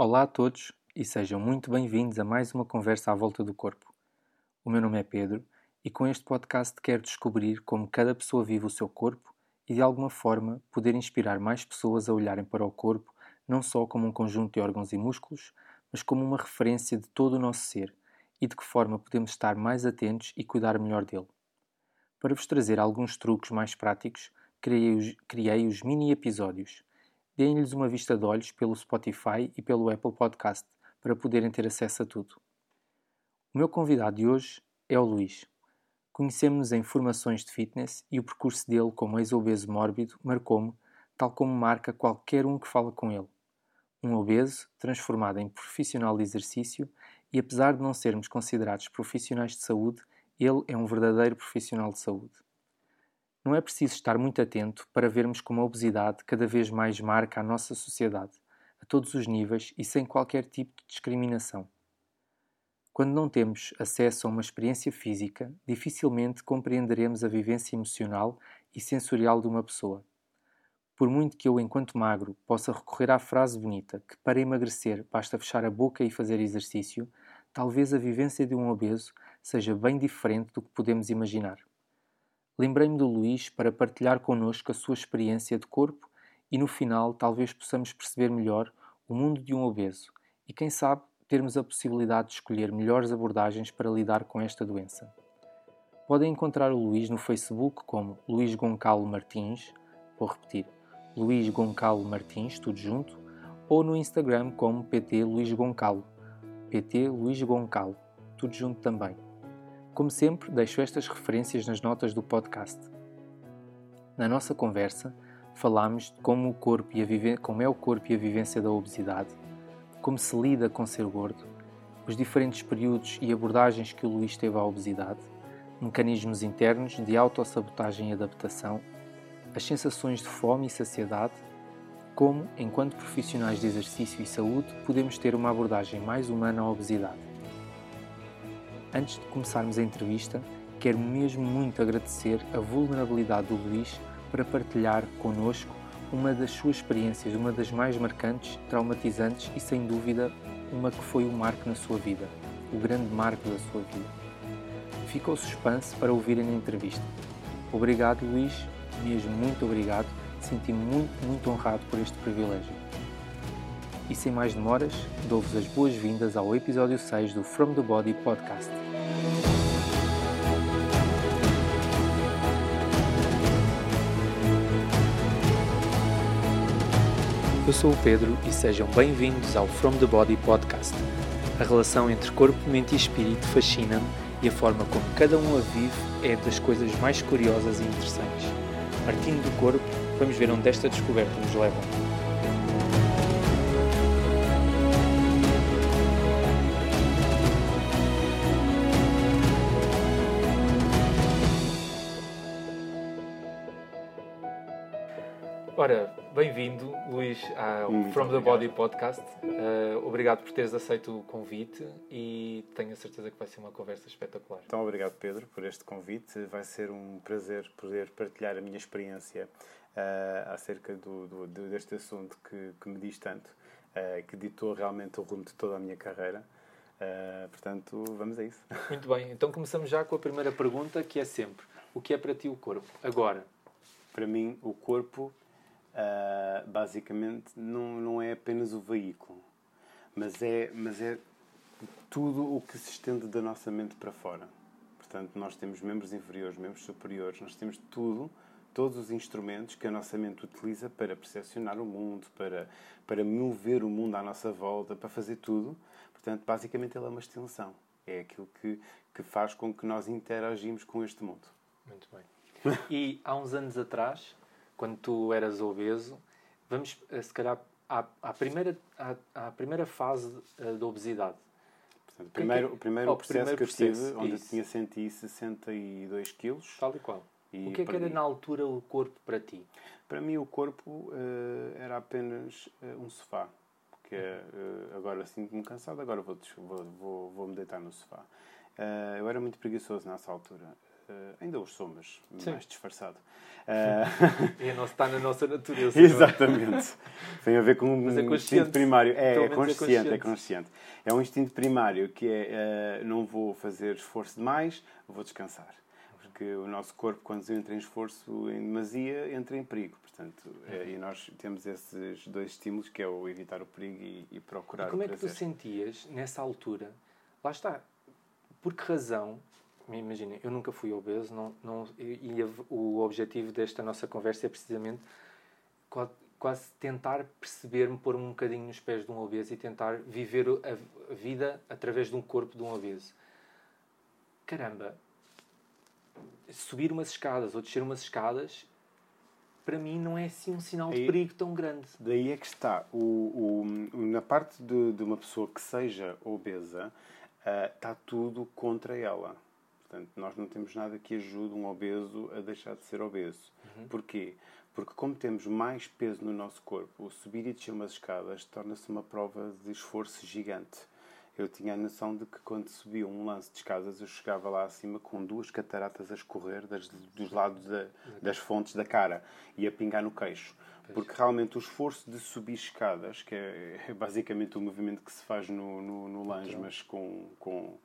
Olá a todos e sejam muito bem-vindos a mais uma conversa à volta do corpo. O meu nome é Pedro e com este podcast quero descobrir como cada pessoa vive o seu corpo e de alguma forma poder inspirar mais pessoas a olharem para o corpo não só como um conjunto de órgãos e músculos, mas como uma referência de todo o nosso ser e de que forma podemos estar mais atentos e cuidar melhor dele. Para vos trazer alguns truques mais práticos, criei os, criei os mini episódios. Deem-lhes uma vista de olhos pelo Spotify e pelo Apple Podcast para poderem ter acesso a tudo. O meu convidado de hoje é o Luís. Conhecemos-nos em formações de fitness e o percurso dele como ex-obeso mórbido marcou-me, tal como marca qualquer um que fala com ele. Um obeso transformado em profissional de exercício e apesar de não sermos considerados profissionais de saúde, ele é um verdadeiro profissional de saúde. Não é preciso estar muito atento para vermos como a obesidade cada vez mais marca a nossa sociedade, a todos os níveis e sem qualquer tipo de discriminação. Quando não temos acesso a uma experiência física, dificilmente compreenderemos a vivência emocional e sensorial de uma pessoa. Por muito que eu, enquanto magro, possa recorrer à frase bonita que para emagrecer basta fechar a boca e fazer exercício, talvez a vivência de um obeso seja bem diferente do que podemos imaginar. Lembrei-me do Luís para partilhar connosco a sua experiência de corpo e no final talvez possamos perceber melhor o mundo de um obeso e, quem sabe, termos a possibilidade de escolher melhores abordagens para lidar com esta doença. Podem encontrar o Luís no Facebook como Luís Goncalo Martins, vou repetir, Luís Goncalo Martins, tudo junto, ou no Instagram como PT Luís Goncalo, PT Luís Goncalo, tudo junto também. Como sempre, deixo estas referências nas notas do podcast. Na nossa conversa, falámos de como, o corpo e a como é o corpo e a vivência da obesidade, como se lida com ser gordo, os diferentes períodos e abordagens que o Luís teve à obesidade, mecanismos internos de autossabotagem e adaptação, as sensações de fome e saciedade, como, enquanto profissionais de exercício e saúde, podemos ter uma abordagem mais humana à obesidade. Antes de começarmos a entrevista, quero mesmo muito agradecer a vulnerabilidade do Luís para partilhar connosco uma das suas experiências, uma das mais marcantes, traumatizantes e, sem dúvida, uma que foi o marco na sua vida, o grande marco da sua vida. Fica o suspense para ouvirem na entrevista. Obrigado, Luís, mesmo muito obrigado. Senti-me muito, muito honrado por este privilégio. E sem mais demoras, dou-vos as boas-vindas ao episódio 6 do From the Body Podcast. Eu sou o Pedro e sejam bem-vindos ao From the Body Podcast. A relação entre corpo, mente e espírito fascina-me e a forma como cada um a vive é das coisas mais curiosas e interessantes. Partindo do corpo, vamos ver onde esta descoberta nos leva. Ora, bem-vindo, Luís, ao Muito From obrigado. the Body Podcast. Uh, obrigado por teres aceito o convite e tenho a certeza que vai ser uma conversa espetacular. Então, obrigado, Pedro, por este convite. Vai ser um prazer poder partilhar a minha experiência uh, acerca do, do, deste assunto que, que me diz tanto, uh, que ditou realmente o rumo de toda a minha carreira. portanto, vamos a isso. Muito bem, então começamos já com a primeira pergunta, que é sempre: o que é para ti o corpo? Agora. Para mim, o corpo uh, basicamente não, não é apenas o veículo, mas é, mas é tudo o que se estende da nossa mente para fora. Portanto, nós temos membros inferiores, membros superiores, nós temos tudo, todos os instrumentos que a nossa mente utiliza para percepcionar o mundo, para, para mover o mundo à nossa volta, para fazer tudo. Portanto, basicamente, ele é uma extensão. É aquilo que, que faz com que nós interagimos com este mundo. Muito bem. E há uns anos atrás, quando tu eras obeso, vamos eh, se calhar à, à primeira, à, à, primeira fase uh, da obesidade. Portanto, primeiro, que, o primeiro oh, processo primeiro que eu tive, onde isso. eu tinha 162 quilos. Tal e qual. E o que é que era na altura o corpo para ti? Para mim o corpo uh, era apenas uh, um sofá. Que é, uh, agora sinto-me cansado, agora vou, vou, vou, vou, me deitar no sofá. eu era muito preguiçoso nessa altura. Uh, ainda os sou, mas Sim. mais disfarçado. Uh... é, está na nossa natureza. Exatamente. Tem a ver com um é instinto primário. É, Pelo é menos é consciente, é consciente. consciente. É um instinto primário que é uh, não vou fazer esforço demais, vou descansar. Porque o nosso corpo, quando entra em esforço em demasia, entra em perigo. Portanto, é, e nós temos esses dois estímulos, que é o evitar o perigo e, e procurar E como é que tu sentias nessa altura? Lá está. Por que razão? Imaginem, eu nunca fui obeso não, não, e o objetivo desta nossa conversa é precisamente qua- quase tentar perceber-me, pôr-me um bocadinho nos pés de um obeso e tentar viver a, a vida através de um corpo de um obeso. Caramba, subir umas escadas ou descer umas escadas, para mim não é assim um sinal de perigo tão grande. Daí é que está. O, o- na parte de, de uma pessoa que seja obesa, ah, está tudo contra ela. Portanto, nós não temos nada que ajude um obeso a deixar de ser obeso. Porquê? Porque como temos mais peso no nosso corpo, o subir e descer umas escadas torna-se uma prova de esforço gigante. Eu tinha a noção de que quando subia um lance de escadas, eu chegava lá acima com duas cataratas a escorrer das- dos lados da- das fontes da cara e a pingar no queixo. Porque realmente o esforço de subir escadas, que é, é basicamente o movimento que se faz no, no, no mas com, com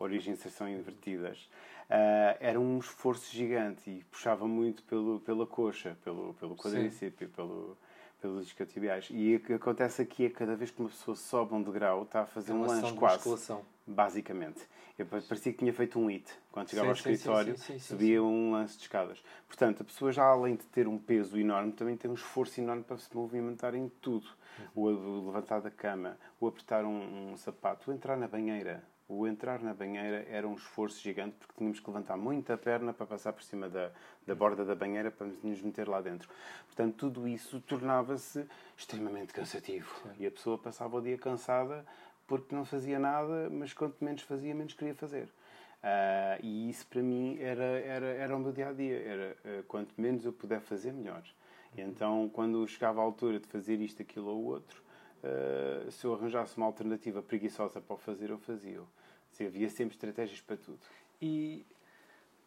origem e inserção invertidas, ah, era um esforço gigante e puxava muito pelo, pela coxa, pelo, pelo quadríceps, pelo, pelos isquiotibiais. E o que acontece aqui é que cada vez que uma pessoa sobe um degrau, está a fazer É um lanche de quase. musculação. Basicamente. Eu pa- parecia que tinha feito um hit. Quando chegava Sim, ao escritório, sim, sim, subia um lance de escadas. Portanto, a pessoa já além de ter um peso enorme, também tem um esforço enorme para se movimentar em tudo. O, o levantar da cama, o apertar um, um sapato, o entrar na banheira. O entrar na banheira era um esforço gigante porque tínhamos que levantar muito a perna para passar por cima da, da borda da banheira para nos meter lá dentro. Portanto, tudo isso tornava-se extremamente cansativo. E a pessoa passava o dia cansada porque não fazia nada, mas quanto menos fazia, menos queria fazer. Ah, e isso para mim era, era, era o meu dia a dia. Era ah, quanto menos eu puder fazer, melhor. E então, quando chegava a altura de fazer isto, aquilo ou outro, ah, se eu arranjasse uma alternativa preguiçosa para o fazer, eu fazia. Se havia sempre estratégias para tudo. E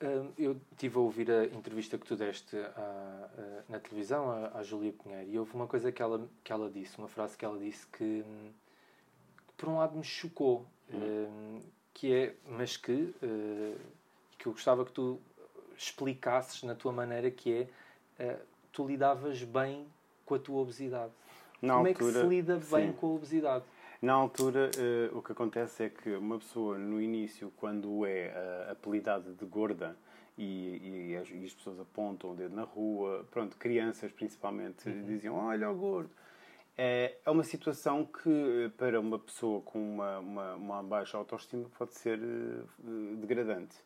hum, eu estive a ouvir a entrevista que tu deste à- à- na televisão à, à Júlia Pinheiro e houve uma coisa que ela, que ela disse, uma frase que ela disse que, hum, por um lado me chocou, hum, que é, mas que, eh, que eu gostava que tu explicasses na tua maneira que é, eh, tu lidavas bem com a tua obesidade. Na Como é que se altura, lida bem sim. com a obesidade? Na altura, eh, o que acontece é que uma pessoa, no início, quando é eh, apelidada de gorda e, e as, e as pessoas apontam o dedo na rua, pronto, crianças principalmente, diziam: Olha o gordo. É, é uma situação que, para uma pessoa com uma, uma, uma baixa autoestima, pode ser eh, degradante.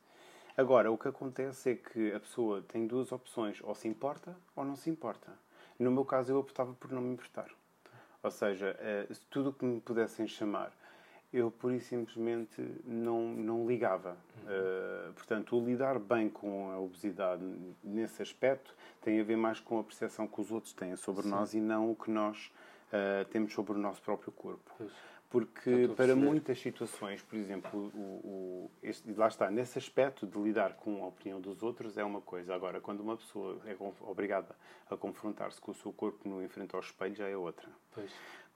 Agora, o que acontece é que a pessoa tem duas opções: ou se importa ou não se importa. No meu caso, eu optava por não me importar. Ou seja, eh, se tudo o que me pudessem chamar, eu pura e simplesmente não, não ligava. Eh, portanto, o lidar bem com a obesidade nesse aspecto tem a ver mais com a percepção que os outros têm sobre nós e não o que nós eh, temos sobre o nosso próprio corpo. Pois. Porque para muitas situações, por exemplo, o, o, este, lá está, nesse aspecto de lidar com a opinião dos outros é uma coisa. Agora, quando uma pessoa é obrigada a confrontar-se com o seu corpo no em frente ao espelho, já é outra. Pois.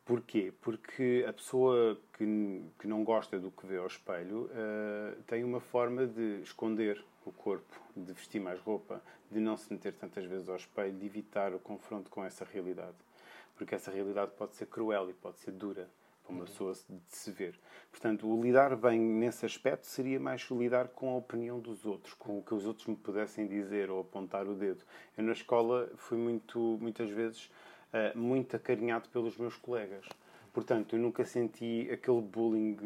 Porquê? Porque a pessoa que, que não gosta do que vê ao espelho eh, tem uma forma de esconder o corpo, de vestir mais roupa, de não se meter tantas vezes ao espelho, de evitar o confronto com essa realidade. Porque essa realidade pode ser cruel e pode ser dura uma pessoa de se ver. Portanto, o lidar bem nesse aspecto seria mais lidar com a opinião dos outros, com o que os outros me pudessem dizer ou apontar o dedo. Eu na escola fui muito, muitas vezes eh, muito acarinhado pelos meus colegas. Portanto, eu nunca senti aquele bullying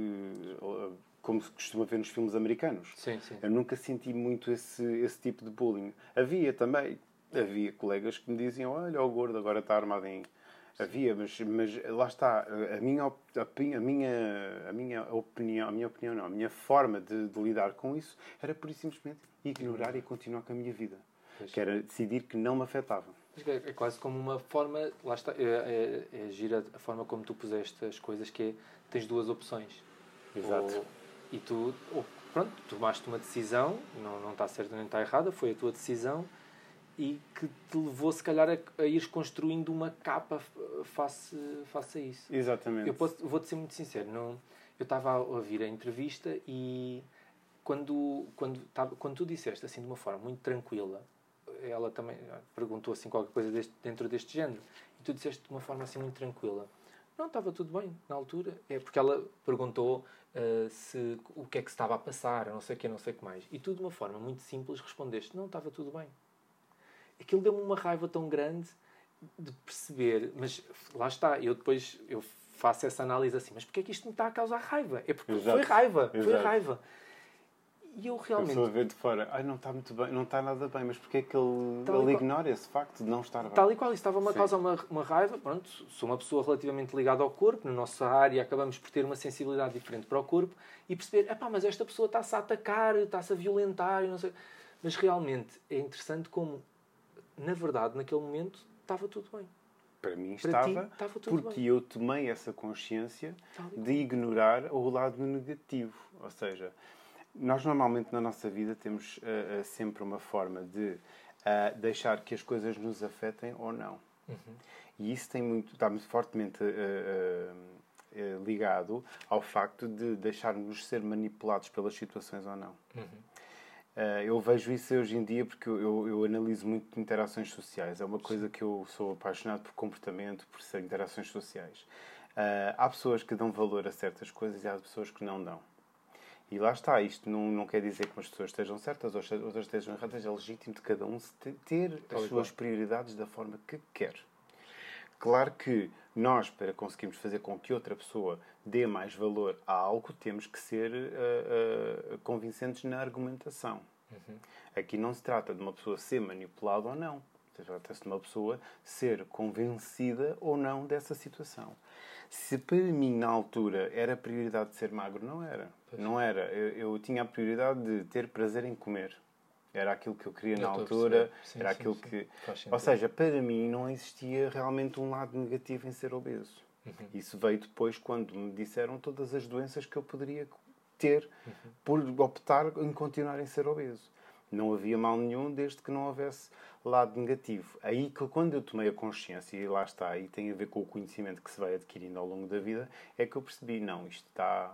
eh, como se costuma ver nos filmes americanos. Sim, sim. Eu nunca senti muito esse, esse tipo de bullying. Havia também, havia colegas que me diziam: Olha, o gordo agora está armado em. Havia, mas, mas lá está. A minha, a, minha, a minha opinião, a minha opinião não, a minha forma de, de lidar com isso era por simplesmente ignorar e continuar com a minha vida. Pois. Que era decidir que não me afetava. É é quase como uma forma, lá está, é, é, é gira a forma como tu puseste as coisas, que é, tens duas opções. Exato. Ou- e tu ou pronto, tomaste uma decisão, não, não está certa nem está errada, foi a tua decisão e que te levou, se calhar, a, a ires construindo uma capa face, face a isso. Exatamente. Eu posso, vou-te ser muito sincero, não, eu estava a ouvir a entrevista e quando, quando, tava, quando tu disseste assim de uma forma muito tranquila, ela também perguntou assim qualquer coisa deste, dentro deste género, e tu disseste de uma forma assim muito tranquila. Não, estava tudo bem na altura. É porque ela perguntou uh, se, o que é que se estava a passar, não sei o que, não sei o que mais. E tu, de uma forma muito simples, respondeste: Não, estava tudo bem. Aquilo deu-me uma raiva tão grande de perceber, mas lá está, eu depois eu faço essa análise assim, mas porquê é que isto me está a causar raiva? É porque Exato. foi raiva, Exato. foi raiva. E eu realmente. Eu a ver de fora, ai, não está muito bem, não está nada bem, mas porquê é que ele, ele qual... ignora esse facto de não estar bem? Tal e qual, isso estava-me a causar uma, uma raiva. Pronto, sou uma pessoa relativamente ligada ao corpo, na nossa área acabamos por ter uma sensibilidade diferente para o corpo e perceber, epá, mas esta pessoa está-se a atacar, está-se a violentar, e não sei. Mas realmente é interessante como, na verdade, naquele momento, estava tudo bem. Para mim para estava, ti, estava porque bem. eu tomei essa consciência de ignorar o lado negativo. Ou seja, nós normalmente na nossa vida temos uh, uh, sempre uma forma de uh, deixar que as coisas nos afetem ou não. Uhum. E isso tem muito, está muito fortemente ligado ao facto de deixarmos ser manipulados pelas situações ou não. Uhum. Eu vejo isso hoje em dia porque eu, eu, analiso muito interações sociais. É uma coisa que eu sou apaixonado por comportamento, por ser interações sociais. há pessoas que dão valor a certas coisas e há pessoas que não dão. E lá está, isto não, não quer dizer que as pessoas estejam certas ou outras estejam erradas, é legítimo de cada um ter as suas prioridades da forma que quer. Claro que nós, para conseguirmos fazer com que outra pessoa dê mais valor a algo, temos que ser uh, uh, convincentes na argumentação. Uhum. Aqui não se trata de uma pessoa ser manipulada ou não. Trata-se de uma pessoa ser convencida ou não dessa situação. Se para mim, na altura, era prioridade de ser magro, não era. Pois. Não era. Eu, eu, tinha a prioridade de ter prazer em comer. Era aquilo que eu queria eu na altura. Sim, era sim, aquilo sim. que. Ou seja, para mim não existia realmente um lado negativo em ser obeso. Uhum. Isso veio depois quando me disseram todas as doenças que eu poderia ter uhum. por optar em continuar em ser obeso. Não havia mal nenhum desde que não houvesse lado negativo. Aí que quando eu tomei a consciência, e lá está, e tem a ver com o conhecimento que se vai adquirindo ao longo da vida, é que eu percebi, não, isto está.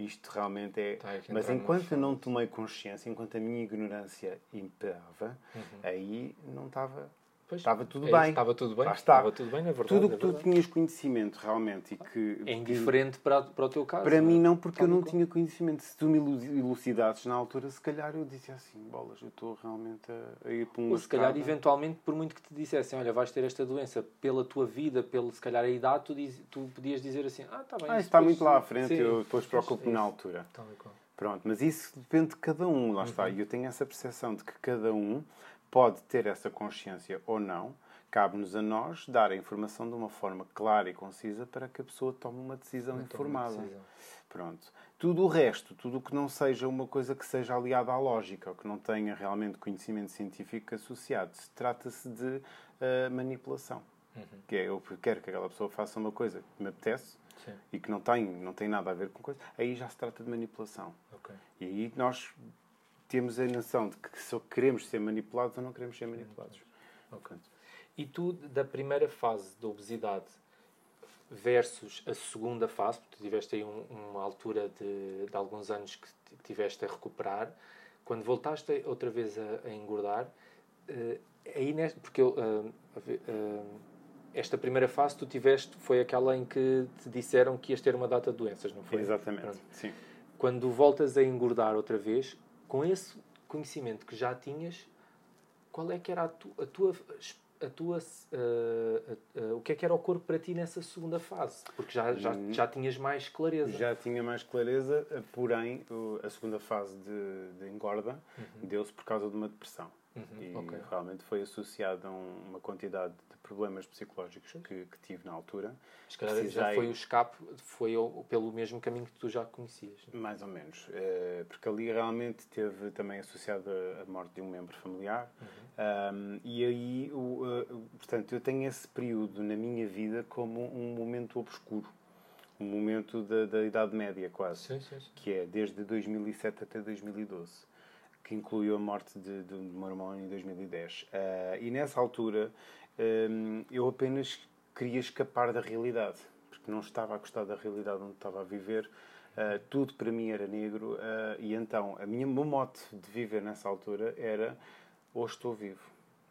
Isto realmente é. Mas enquanto eu não tomei consciência, enquanto a minha ignorância imperava, uhum. aí não estava Pois, estava tudo é bem. Estava tudo bem. Estava tudo bem, na verdade. Tudo o que tu tinhas conhecimento realmente e que. É indiferente que, para, para o teu caso. Para é? mim, não, porque eu não tinha conhecimento. Se tu me elucidasses na altura, se calhar eu dizia assim: bolas, eu estou realmente a, ir para um. Ou se calhar, eventualmente, por muito que te dissessem: olha, vais ter esta doença pela tua vida, pelo se calhar a idade, tu, diz, tu podias dizer assim: ah, está bem. Ah, isso está muito lá à frente, sim, eu depois preocupo-me na altura. Pronto, mas isso depende de cada um, lá uhum. está. E eu tenho essa percepção de que cada um pode ter essa consciência ou não cabe-nos a nós dar a informação de uma forma clara e concisa para que a pessoa tome uma decisão informada. Uma decisão. Pronto. Tudo o resto, tudo o que não seja uma coisa que seja aliada à lógica, ou que não tenha realmente conhecimento científico associado, trata-se de uh, manipulação. Uhum. Que é, eu quero que aquela pessoa faça uma coisa que me apetece Sim. e que não tem, não tem nada a ver com coisa, aí já se trata de manipulação. Okay. E aí nós temos a noção de que se queremos ser manipulados ou não queremos ser manipulados. E tu, da primeira fase da obesidade versus a segunda fase, porque tu tiveste aí um, uma altura de, de, alguns anos que tiveste a recuperar, quando voltaste outra vez a, a engordar, uh, aí neste, porque eu, uh, uh, esta primeira fase tu tiveste foi aquela em que te disseram que ias ter uma data de doenças, não foi? Exatamente, Pronto. sim. Quando voltas a engordar outra vez, com esse conhecimento que já tinhas, qual é que era a, tu, a tua a tua, uh, uh, uh, o que é que era o corpo para ti nessa segunda fase? Porque já, já, hum. já tinhas mais clareza. Já tinha mais clareza, porém a segunda fase de, de engorda uhum. deu-se por causa de uma depressão. Uhum. E okay. realmente foi associado a uma quantidade de problemas psicológicos que, que tive na altura. Se calhar Precisei... já foi o escape, foi pelo mesmo caminho que tu já conhecias. Mais ou menos. Eh, porque ali realmente teve também associado a morte de um membro familiar. Uhum. Um, e aí, o, portanto, eu tenho esse período na minha vida como um momento obscuro um momento da, da Idade Média, quase. Sim, sim, sim. Que é desde 2007 até 2012, que incluiu a morte de, de um irmão em 2010. Uh, e nessa altura um, eu apenas queria escapar da realidade, porque não estava a gostar da realidade onde estava a viver. Uh, tudo para mim era negro, uh, e então a minha, meu mote de viver nessa altura era hoje estou vivo,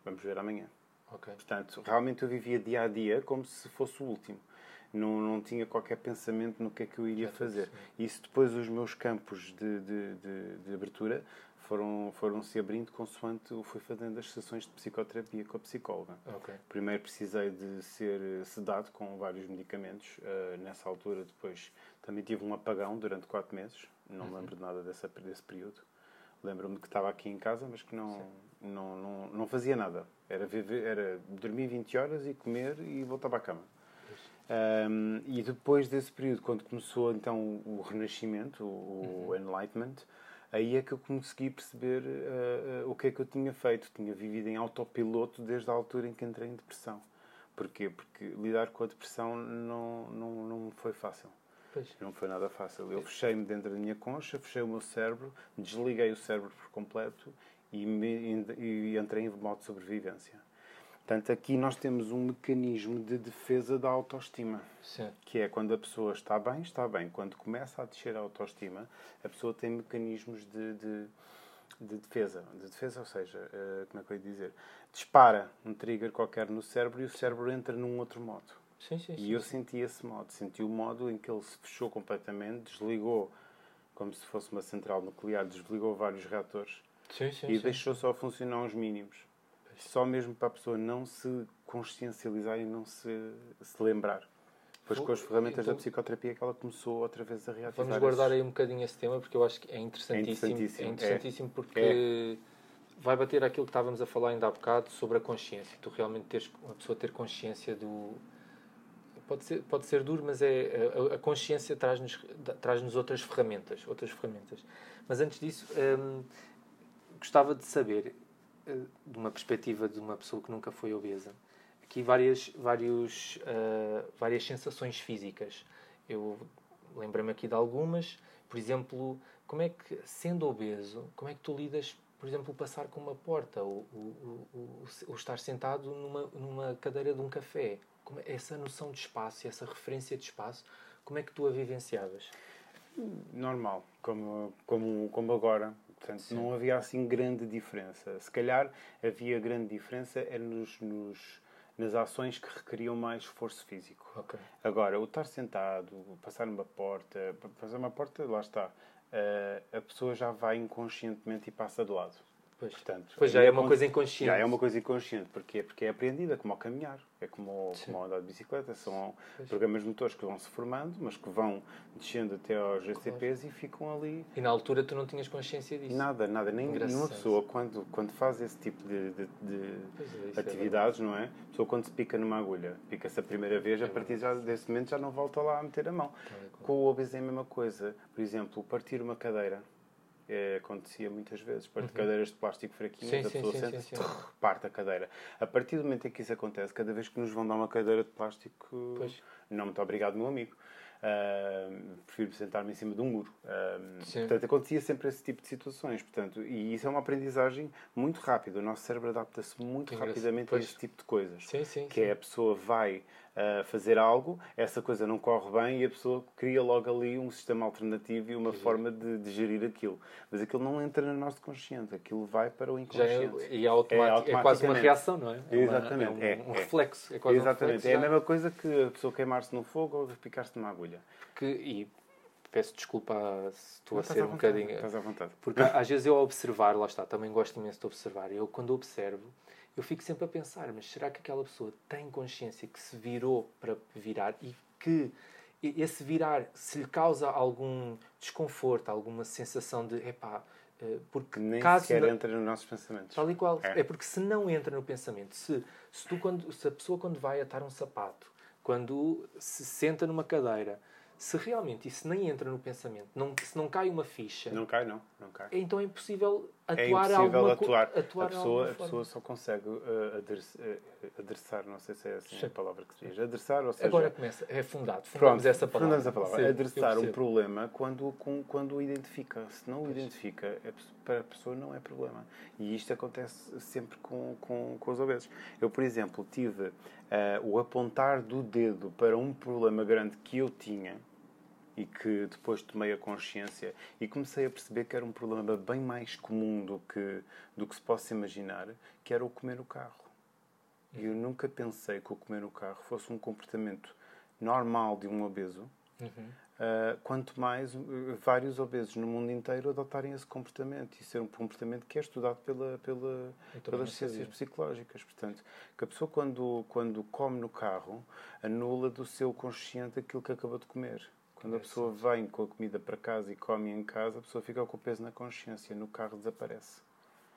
vamos ver amanhã. Ok. Portanto, realmente eu vivia dia a dia como se fosse o último. Não, não tinha qualquer pensamento no que é que eu iria fazer. Isso depois os meus campos de, de, de, de abertura foram, foram se abrindo consoante eu fui fazendo as sessões de psicoterapia com a psicóloga. Ok. Primeiro precisei de ser sedado com vários medicamentos. Uh, nessa altura, depois também tive um apagão durante quatro meses. Não me lembro de nada dessa, desse período. Lembro-me que estava aqui em casa, mas que não, não, não, não fazia nada. Era, viver, era dormir 20 horas e comer e voltava à cama. Um, e depois desse período, quando começou então o Renascimento, o, o Enlightenment, aí é que eu consegui perceber uh, uh, o que é que eu tinha feito. Tinha vivido em autopiloto desde a altura em que entrei em depressão. Porquê? Porque lidar com a depressão não, não, não foi fácil. Pois. Não foi nada fácil. Eu fechei-me dentro da minha concha, fechei o meu cérebro, desliguei o cérebro por completo e, me, e entrei em modo de sobrevivência. Portanto, aqui nós temos um mecanismo de defesa da autoestima, Sim. que é quando a pessoa está bem, está bem. Quando começa a descer a autoestima, a pessoa tem mecanismos de, de, de defesa. De defesa, ou seja, eh, como é que eu ia dizer? Dispara um trigger qualquer no cérebro e o cérebro entra num outro modo. Sim, sim, sim. E eu senti esse modo. Senti o modo em que ele se fechou completamente, desligou, como se fosse uma central nuclear, desligou vários reatores e deixou só funcionar os mínimos. Só mesmo para a pessoa não se consciencializar e não se, se lembrar. Depois Vou- com as ferramentas então- da psicoterapia que ela começou outra vez a reativar. Vamos guardar esses- aí um bocadinho esse tema porque eu acho que é interessantíssimo. interessantíssimo, É é. interessantíssimo porque vai bater aquilo que estávamos a falar ainda há bocado sobre a consciência. Tu realmente teres uma pessoa ter consciência do. Pode ser, pode ser duro, mas é a, a consciência traz-nos traz-nos outras ferramentas, outras ferramentas. Mas antes disso, hum, gostava de saber, de uma perspectiva de uma pessoa que nunca foi obesa, aqui várias, vários, eh, várias sensações físicas. Eu lembro-me aqui de algumas. Por exemplo, como é que, sendo obeso, como é que tu lidas, por exemplo, passar com uma porta ou, ou- ou- ou estar sentado numa, numa cadeira de um café? Como é- essa noção de espaço, essa referência de espaço, como é que tu a vivenciavas? normal, como, como, como agora. Portanto, Sim. não havia assim grande diferença. Se calhar havia grande diferença era nos, nos, nas ações que requeriam mais esforço físico. Ok. Agora, o estar sentado, passar uma porta, passar uma porta, lá está. eh, a pessoa já vai inconscientemente e passa de lado. Pois, Portanto, pois já aí é uma coisa inconsciente. Já é uma coisa inconsciente. Porquê? Porque é aprendida, como ao caminhar, é como, Sim. como ao andar de bicicleta. São Pois. programas motores que vão se formando, mas que vão descendo até aos GCPs e ficam ali. E na altura tu não tinhas consciência disso. Nada, nada. Nem Engraçado. nenhuma pessoa, quando, quando faz esse tipo de, de- de é, é atividades, não é? A pessoa, quando se pica numa agulha, pica-se a primeira vez, a É partir já, desse momento já não volta lá a meter a mão. verdade. Com o obeso é a mesma coisa. Por exemplo, partir uma cadeira. É, acontecia muitas vezes. Partir cadeiras de plástico fraquinhas, Uhum. Sim, a sim, pessoa sim, sim, sim. trrr, parte a cadeira. A partir do momento em que isso acontece, cada vez que nos vão dar uma cadeira de plástico, Pois. não muito obrigado, meu amigo. Ah, prefiro sentar-me em cima de um muro. Sim. portanto, acontecia sempre esse tipo de situações. Portanto, e isso é uma aprendizagem muito rápida. O nosso cérebro adapta-se muito Que rapidamente a esse tipo de coisas Sim, sim. que é a pessoa vai ah, fazer algo, essa coisa não corre bem e a pessoa cria logo ali um sistema alternativo e uma forma de, de gerir aquilo. Mas aquilo não entra no nosso consciente, aquilo vai para o é, inconsciente. e é, automático, é, quase uma reação, não é? É uma- Exatamente, É é, um, um é. reflexo. É quase um Exatamente, reflexo é a mesma coisa que a pessoa queimar-se no fogo ou picar-se numa agulha. Que, e peço desculpa se estou Não, a ser um vontade, bocadinho. Estás à vontade. Porque às vezes eu a observar, lá está, também gosto imenso de observar. Eu, quando observo, eu fico sempre a pensar: mas será que aquela pessoa tem consciência que se virou para virar e que esse virar se lhe causa algum desconforto, alguma sensação de epá, eh, porque Nem caso sequer não- entra nos nossos pensamentos. Tal e qual. É. É. porque se não entra no pensamento, se, se, tu quando, se a pessoa quando vai atar um sapato, quando se senta numa cadeira, se realmente isso nem entra no pensamento, não, se não cai uma ficha, Não cai, não. Não cai. então é impossível é atuar impossível alguma atuar. atuar a, pessoa, a pessoa só consegue uh, adressar, uh, adressar, não sei se é assim Sim. a palavra que se diz, adressar, ou seja... Agora começa, é fundado, fundamos essa palavra. Fundamos a palavra. Sim, adressar um problema quando, com, quando o identifica. Se não o identifica, é, para a pessoa não é problema. E isto acontece sempre com, com, com os obesos. Eu, por exemplo, tive uh, o apontar do dedo para um problema grande que eu tinha, e que depois tomei a consciência e comecei a perceber que era um problema bem mais comum do que, do que se possa imaginar, que era o comer no carro. E eu nunca pensei que o comer no carro fosse um comportamento normal de um obeso, uhum. uh, quanto mais uh, vários obesos no mundo inteiro adotarem esse comportamento e ser um comportamento que é estudado pela, pela, pelas ciências psicológicas. Portanto, que a pessoa, quando, quando come no carro, anula do seu consciente aquilo que acabou de comer. Quando a pessoa vem com a comida para casa e come em casa, a pessoa fica com o peso na consciência, no carro desaparece.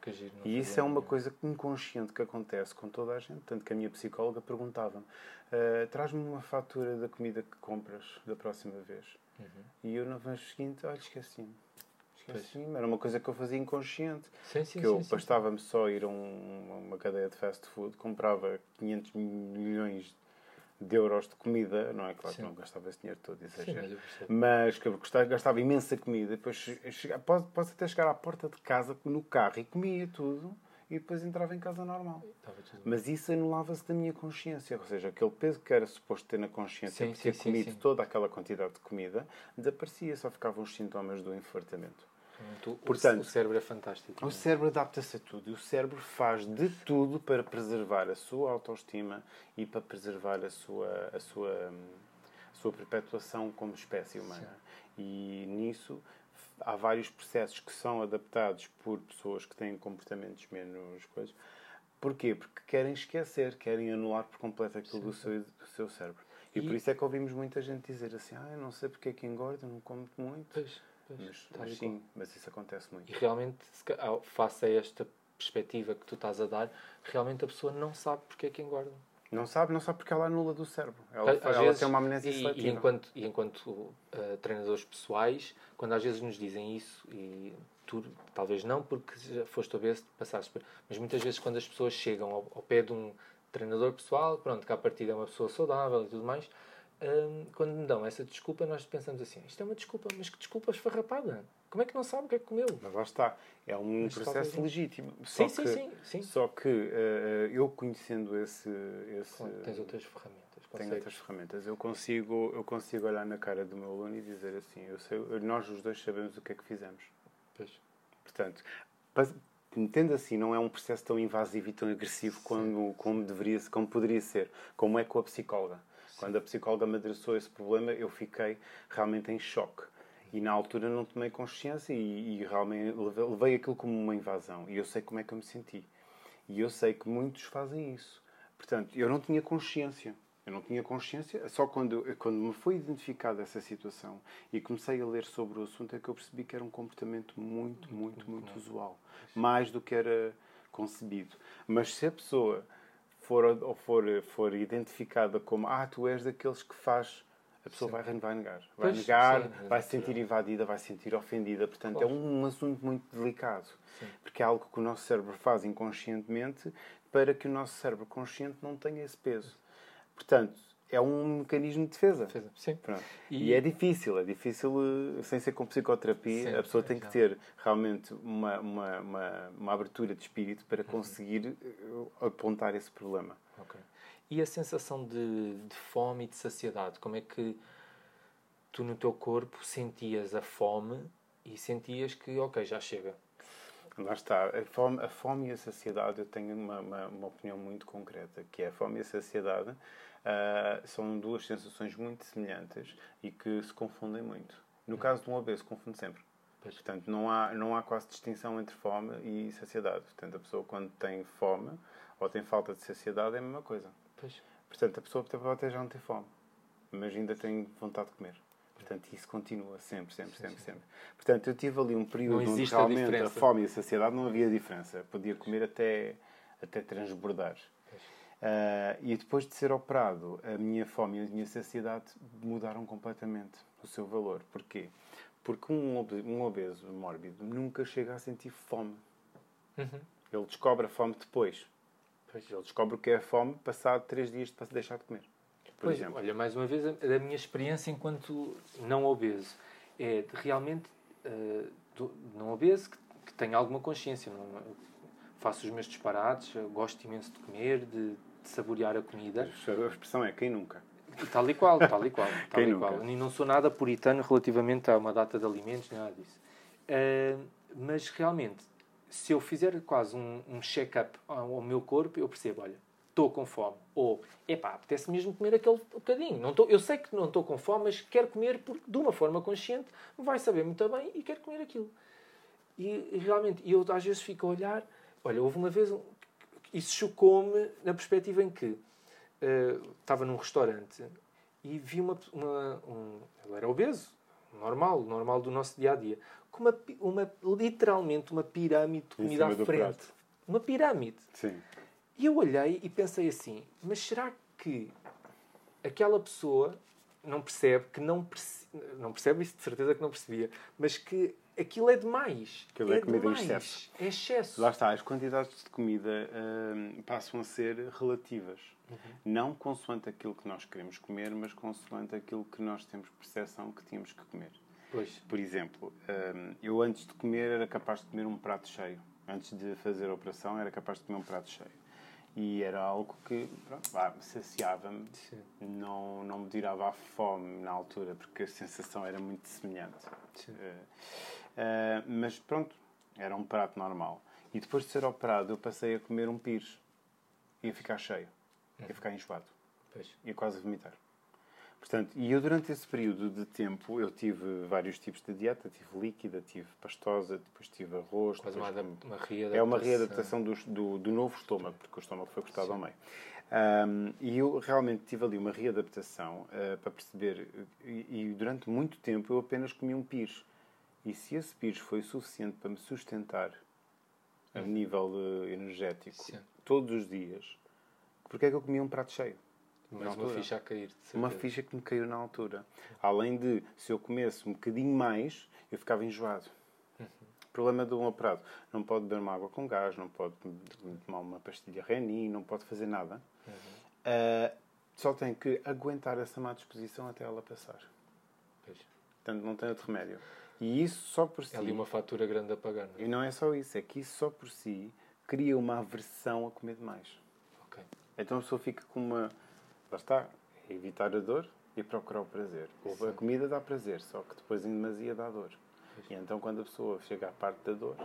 Giro, e isso é uma coisa inconsciente que acontece com toda a gente. Tanto que a minha psicóloga perguntava-me: uh, traz-me uma fatura da comida que compras da próxima vez. Uhum. E eu, na vez seguinte, olha, esqueci-me. Esqueci-me. Era uma coisa que eu fazia inconsciente. Sim, sim, que eu bastava-me só ir a um, uma cadeia de fast food, comprava 500 milhões de euros de comida, não é? Claro Sim. que não gastava esse dinheiro todo, exagero. Sim, mas, que eu gostava, gastava imensa comida. Depois posso, posso até chegar à porta de casa no carro e comia tudo e depois entrava em casa normal. Mas isso anulava-se da minha consciência, ou seja, aquele peso que era suposto ter na consciência sim, por ter sim, comido sim, toda aquela quantidade de comida desaparecia, só ficavam os sintomas do enfartamento. Portanto, o cérebro é fantástico. O cérebro adapta-se a tudo e o cérebro faz de tudo para preservar a sua autoestima e para preservar a sua, a sua, a sua perpetuação como espécie humana. Sim. E nisso há vários processos que são adaptados por pessoas que têm comportamentos menos coisas. Porquê? Porque querem esquecer, querem anular por completo aquilo do seu, do seu cérebro. E, e, por isso é que ouvimos muita gente dizer assim: ah, eu não sei porque é que engorda, não como muito. Pois mas, mas sim, mas isso acontece muito. E realmente, face a esta perspectiva que tu estás a dar, realmente a pessoa não sabe porque é que engorda. Não sabe, não sabe porque ela anula do cérebro. Ela, às ela vezes, tem uma amnésia e, seletiva. E enquanto, e enquanto uh, treinadores pessoais, quando às vezes nos dizem isso, e tu talvez não porque já foste obeso, passaste por... Mas muitas vezes quando as pessoas chegam ao, ao pé de um treinador pessoal, pronto, que a partir é uma pessoa saudável e tudo mais, um, quando me dão essa desculpa, nós pensamos assim: isto é uma desculpa, mas que desculpa esfarrapada. Como é que não sabe o que é que comeu? Mas lá está. É um mas processo legítimo. Só sim, que, sim, sim, Só que uh, eu conhecendo esse. esse tens outras ferramentas. Tenho outras ferramentas. Eu consigo, eu consigo olhar na cara do meu aluno e dizer assim: eu sei, nós os dois sabemos o que é que fizemos. Pois. Portanto, entendo assim, não é um processo tão invasivo e tão agressivo como, como, deveria, como poderia ser. Como é com a psicóloga quando a psicóloga me adressou esse problema, eu fiquei realmente em choque. E na altura não tomei consciência e, e realmente levei, levei aquilo como uma invasão. E eu sei como é que eu me senti. E eu sei que muitos fazem isso. Portanto, eu não tinha consciência. Eu não tinha consciência, só quando, quando me foi identificada essa situação e comecei a ler sobre o assunto é que eu percebi que era um comportamento muito, muito, muito usual. Mais do que era concebido. Mas se a pessoa for, ou for, for identificada como ah, tu és daqueles que faz, a pessoa vai, vai negar. Vai pois, negar, sim, vai se sentir invadida, vai se sentir ofendida. Portanto, é um, um, assunto muito delicado. Sim. Porque é algo que o nosso cérebro faz inconscientemente para que o nosso cérebro consciente não tenha esse peso. Portanto, é um mecanismo de defesa. defesa. Sim. E... e... é difícil, é difícil, eh, sem ser com psicoterapia, Sim, a pessoa tem que ter realmente uma, uma, uma, uma, abertura de espírito para uhum. conseguir uhum. apontar esse problema. Okay. E a sensação de, de fome e de saciedade, como é que tu no teu corpo sentias a fome e sentias que, ok, já chega? Lá está. A fome, a fome e a saciedade, eu tenho uma, uma, uma opinião muito concreta, que é a fome e a saciedade uh, são duas sensações muito semelhantes e que se confundem muito. No caso de um obeso, confunde sempre. Pois. Portanto, não há, não há quase distinção entre fome e saciedade. Portanto, a pessoa quando tem fome ou tem falta de saciedade é a mesma coisa. Pois. Portanto, a pessoa pode até já não ter fome, mas ainda tem vontade de comer. Portanto, isso continua sempre, sempre, sempre, sempre. Portanto, eu tive ali um período onde realmente a, a, fome e a saciedade não havia diferença. Podia comer até, até transbordar. Uh, e depois de ser operado, a minha fome e a minha saciedade mudaram completamente o seu valor. Porquê? Porque um, um obeso mórbido nunca chega a sentir fome. Uhum. Ele descobre a fome depois. Pois. Ele descobre o que é a fome passado três dias de se deixar de comer. Por Pois, exemplo. olha, mais uma vez, a, a minha experiência enquanto não obeso é realmente eh, do- não obeso que, que tenho alguma consciência. Não, faço os meus disparates, gosto imenso de comer, de, de saborear a comida. A expressão é quem nunca. Tal e qual, tal e qual. Tal Quem e nunca? qual. E não sou nada puritano relativamente a uma data de alimentos, nada disso. Ah, mas realmente, se eu fizer quase um, um check-up ao, ao meu corpo, eu percebo, olha, estou com fome. Ou, epá, apetece mesmo comer aquele bocadinho. Não tô, eu sei que não estou com fome, mas quero comer porque, de uma forma consciente, vai saber muito bem e quero comer aquilo. E, realmente, eu às vezes fico a olhar, olha, houve uma vez, isso chocou-me na perspectiva em que eh, estava num restaurante e vi uma, uma um, ele era obeso, normal, normal do nosso dia a dia, com uma, uma literalmente uma pirâmide de comida à frente. Uma pirâmide. Sim. E eu olhei e pensei assim: mas será que aquela pessoa não percebe que não perce... não percebe isso de certeza que não percebia, mas que aquilo é demais. Aquilo é comida em demais. excesso. É excesso. Lá está, as quantidades de comida hum, passam a ser relativas. Não consoante aquilo que nós queremos comer, mas consoante aquilo que nós temos percepção que tínhamos que comer. Pois. Por exemplo, hum, eu antes de comer era capaz de comer um prato cheio. Antes de fazer a operação era capaz de comer um prato cheio. E era algo que saciava-me, não, não me tirava a fome na altura, porque a sensação era muito semelhante. Sim. Eh, eh, mas pronto, era um prato normal. E depois de ser operado, eu passei a comer um pires. Ia ficar cheio. Ia ficar enjoado. Pois. Ia quase vomitar. Portanto, e eu durante esse período de tempo, eu tive vários tipos de dieta. Tive líquida, tive pastosa, depois tive arroz. Quase uma, depois adap- uma readaptação. é uma readaptação do, do, do novo estômago, porque o estômago foi cortado ao meio. Ahm, e eu realmente tive ali uma readaptação ah, para perceber, e, e durante muito tempo eu apenas comi um pires. E se esse pires foi suficiente para me sustentar a nível eh, energético Sim. todos os dias, porque é que eu comia um prato cheio? Mais Na uma ficha a cair. Uma ficha que me caiu na altura. Além de, se eu comesse um bocadinho mais, eu ficava enjoado. Problema de um operado. Não pode beber uma água com gás, não pode tomar uma pastilha Renin, não pode fazer nada. Ah, só tem que aguentar essa má disposição até ela passar. Pois. Portanto, não tem outro remédio. E isso só por si... É ali uma fatura grande a pagar. Não é? E não é só isso, é que isso só por si cria uma aversão a comer demais. Ok. Então a pessoa fica com uma. Lá está, é evitar a dor e procurar o prazer. Ou A comida dá prazer, só que depois em demasia dá dor. E então quando a pessoa chega à parte da dor,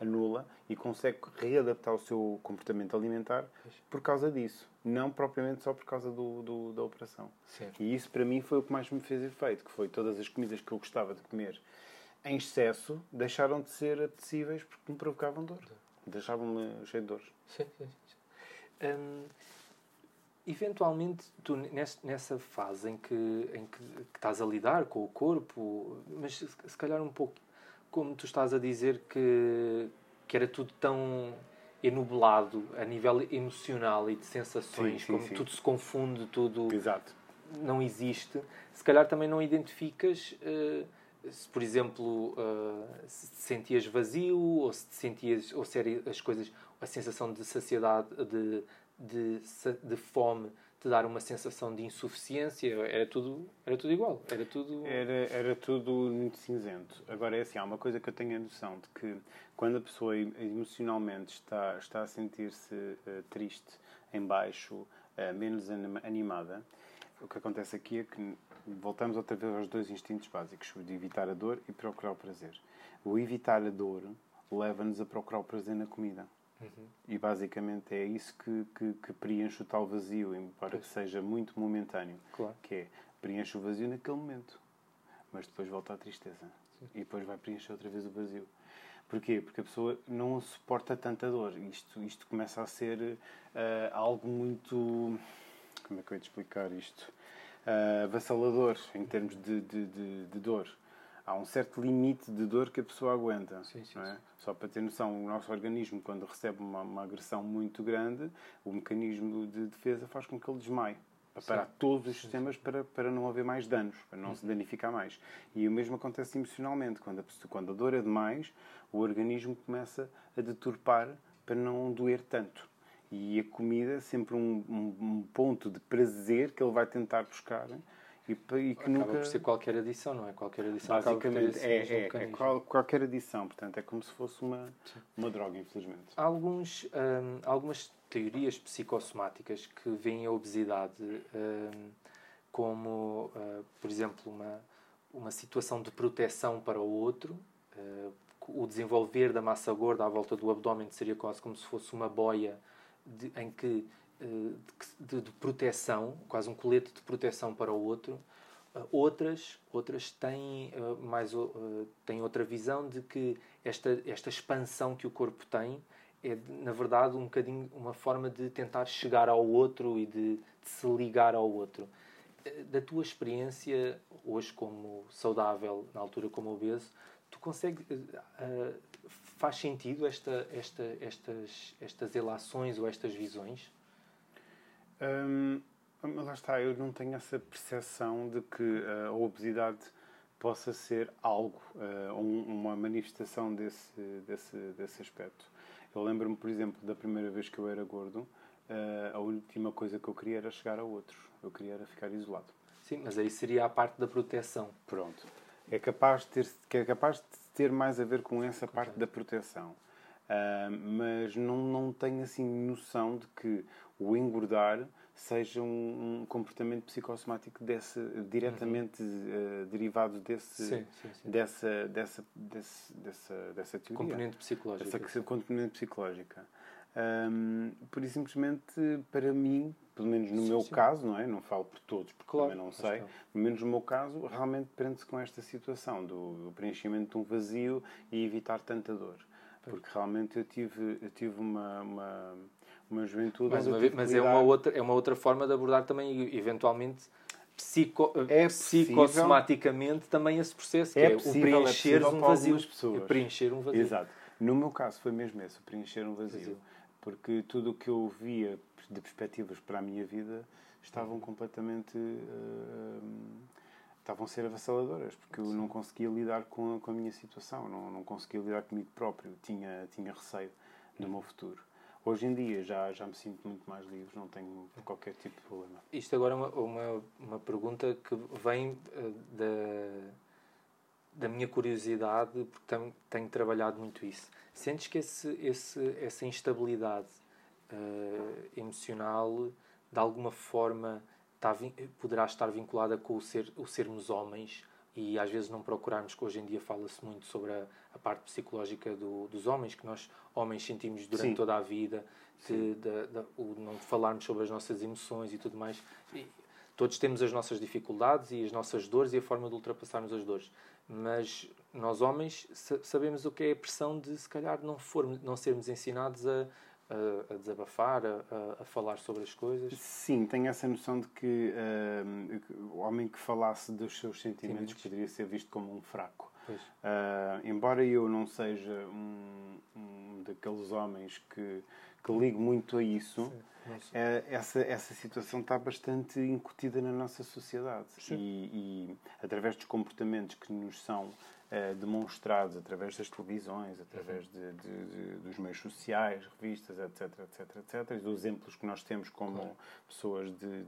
anula e consegue readaptar o seu comportamento alimentar por causa disso. Não propriamente só por causa do, do- da operação. Certo. E isso para mim foi o que mais me fez efeito, que foi todas as comidas que eu gostava de comer em excesso deixaram de ser apetecíveis porque me provocavam dor. Deixavam-me cheio de dores. Sim, sim, sim. Hum, eventualmente, tu nessa fase em que, em que, estás a lidar com o corpo, mas se, calhar um pouco como tu estás a dizer que, que era tudo tão enublado a nível emocional e de sensações, Sim, sim, como sim. tudo se confunde, tudo Exato. não existe, se calhar também não identificas eh, se, por exemplo, eh, se te sentias vazio ou se te sentias, ou se as coisas, a sensação de saciedade, de, de, de fome, te dar uma sensação de insuficiência, era tudo, era tudo igual, era tudo... Era, era tudo muito cinzento. Agora é assim, há uma coisa que eu tenho a noção de que quando a pessoa em- emocionalmente está, está a sentir-se eh, triste, em baixo, eh, menos anima- animada, o que acontece aqui é que voltamos outra vez aos dois instintos básicos, o de evitar a dor e procurar o prazer. O evitar a dor leva-nos a procurar o prazer na comida. E basicamente é isso que, que, que preenche o tal vazio, embora que seja muito momentâneo. Claro. Que é preenche o vazio naquele momento, mas depois volta à tristeza. E depois vai preencher outra vez o vazio. Porquê? Porque a pessoa não suporta tanta dor. Isto, isto começa a ser ah, algo muito. Como é que eu ia te explicar isto? Ah, avassalador em termos de, de, de, de dor. Há um certo limite de dor que a pessoa aguenta. Sim, sim, é? Só para ter noção, o nosso organismo, quando recebe uma, uma agressão muito grande, o mecanismo de defesa faz com que ele desmaie. a parar Sim. todos os sistemas para, para não haver mais danos, para não uhum. se danificar mais. E o mesmo acontece emocionalmente. Quando a, quando a dor é demais, o organismo começa a deturpar para não doer tanto. E a comida é sempre um, um, ponto de prazer que ele vai tentar buscar e, e que acaba nunca... por ser qualquer adição, não é? Qualquer adição Basicamente, é, é, é qual, qualquer adição. Portanto, é como se fosse uma, uma droga, infelizmente. Há alguns, hum, algumas teorias psicossomáticas que veem a obesidade hum, como, uh, por exemplo, uma, uma situação de proteção para o outro. Uh, o desenvolver da massa gorda à volta do abdômen seria quase como se fosse uma boia de, em que eh, de, de, proteção, quase um colete de proteção para o outro. Eh, outras, outras têm, eh, mais, têm outra visão de que esta, esta expansão que o corpo tem é, na verdade, um bocadinho uma forma de tentar chegar ao outro e de, de se ligar ao outro. Da tua experiência, hoje como saudável, na altura como obeso, tu consegues... faz sentido esta, esta, estas, estas relações ou estas visões? Hum, lá está, eu não tenho essa percepção de que uh, a obesidade possa ser algo, um, uma manifestação desse, desse, desse aspecto. Eu lembro-me, por exemplo, da primeira vez que eu era gordo, uh, a última coisa que eu queria era chegar a outros. Eu queria era ficar isolado. Sim, mas aí seria a parte da proteção. Pronto. É capaz de ter, que é capaz de ter mais a ver com essa parte da proteção. Uh, mas não, não tenho assim noção de que o engordar seja um, um comportamento psicossomático desse, diretamente uhum. uh, derivado desse, sim, sim, sim. Dessa, dessa, desse, dessa, dessa teoria. Componente psicológica. Componente psicológica. Um, por e simplesmente, para mim, pelo menos no meu caso, não é? Não falo por todos, porque claro, também não sei. Pelo menos no meu caso, realmente prende-se com esta situação do, do preenchimento de um vazio e evitar tanta dor. Porque realmente eu tive, eu tive uma, uma uma juventude. Mais uma mas é uma, outra, é uma outra forma de abordar também, eventualmente, psico, é psicossomaticamente também esse processo, é é, possível, o preencher é um vazio. É preencher um vazio. Exato. No meu caso foi mesmo esse, preencher um vazio. vazio. Porque tudo o que eu via de perspectivas para a minha vida estavam completamente. Uh, estavam a ser avassaladoras, porque eu Sim. não conseguia lidar com a, com a minha situação, não, não conseguia lidar comigo próprio, tinha, tinha receio do meu futuro. Hoje em dia já, já me sinto muito mais livre, não tenho qualquer tipo de problema. Isto agora é uma, uma, uma pergunta que vem uh, da, da minha curiosidade, porque tenho, tenho trabalhado muito isso. Sentes que esse, esse, essa instabilidade uh, emocional, de alguma forma, está, poderá estar vinculada com o, ser, o sermos homens e às vezes não procurarmos, que hoje em dia fala-se muito sobre a, a parte psicológica do, dos homens, que nós homens sentimos durante Sim. toda a vida, de, de, de, o não falarmos sobre as nossas emoções e tudo mais. E todos temos as nossas dificuldades e as nossas dores e a forma de ultrapassarmos as dores. Mas nós homens sabemos o que é a pressão de se calhar não, formos, não sermos ensinados a, a, a desabafar, a, a, falar sobre as coisas? Sim, tenho essa noção de que uh, o homem que falasse dos seus sentimentos Sim, poderia ser visto como um fraco. Uh, embora eu não seja um, um, daqueles homens que, que ligo muito a isso, essa, essa situação está bastante incutida na nossa sociedade. E, e, através dos comportamentos que nos são uh, demonstrados através das televisões, através de, de, de, dos meios sociais, revistas, etc, etc, etc, e dos exemplos que nós temos como claro. pessoas de,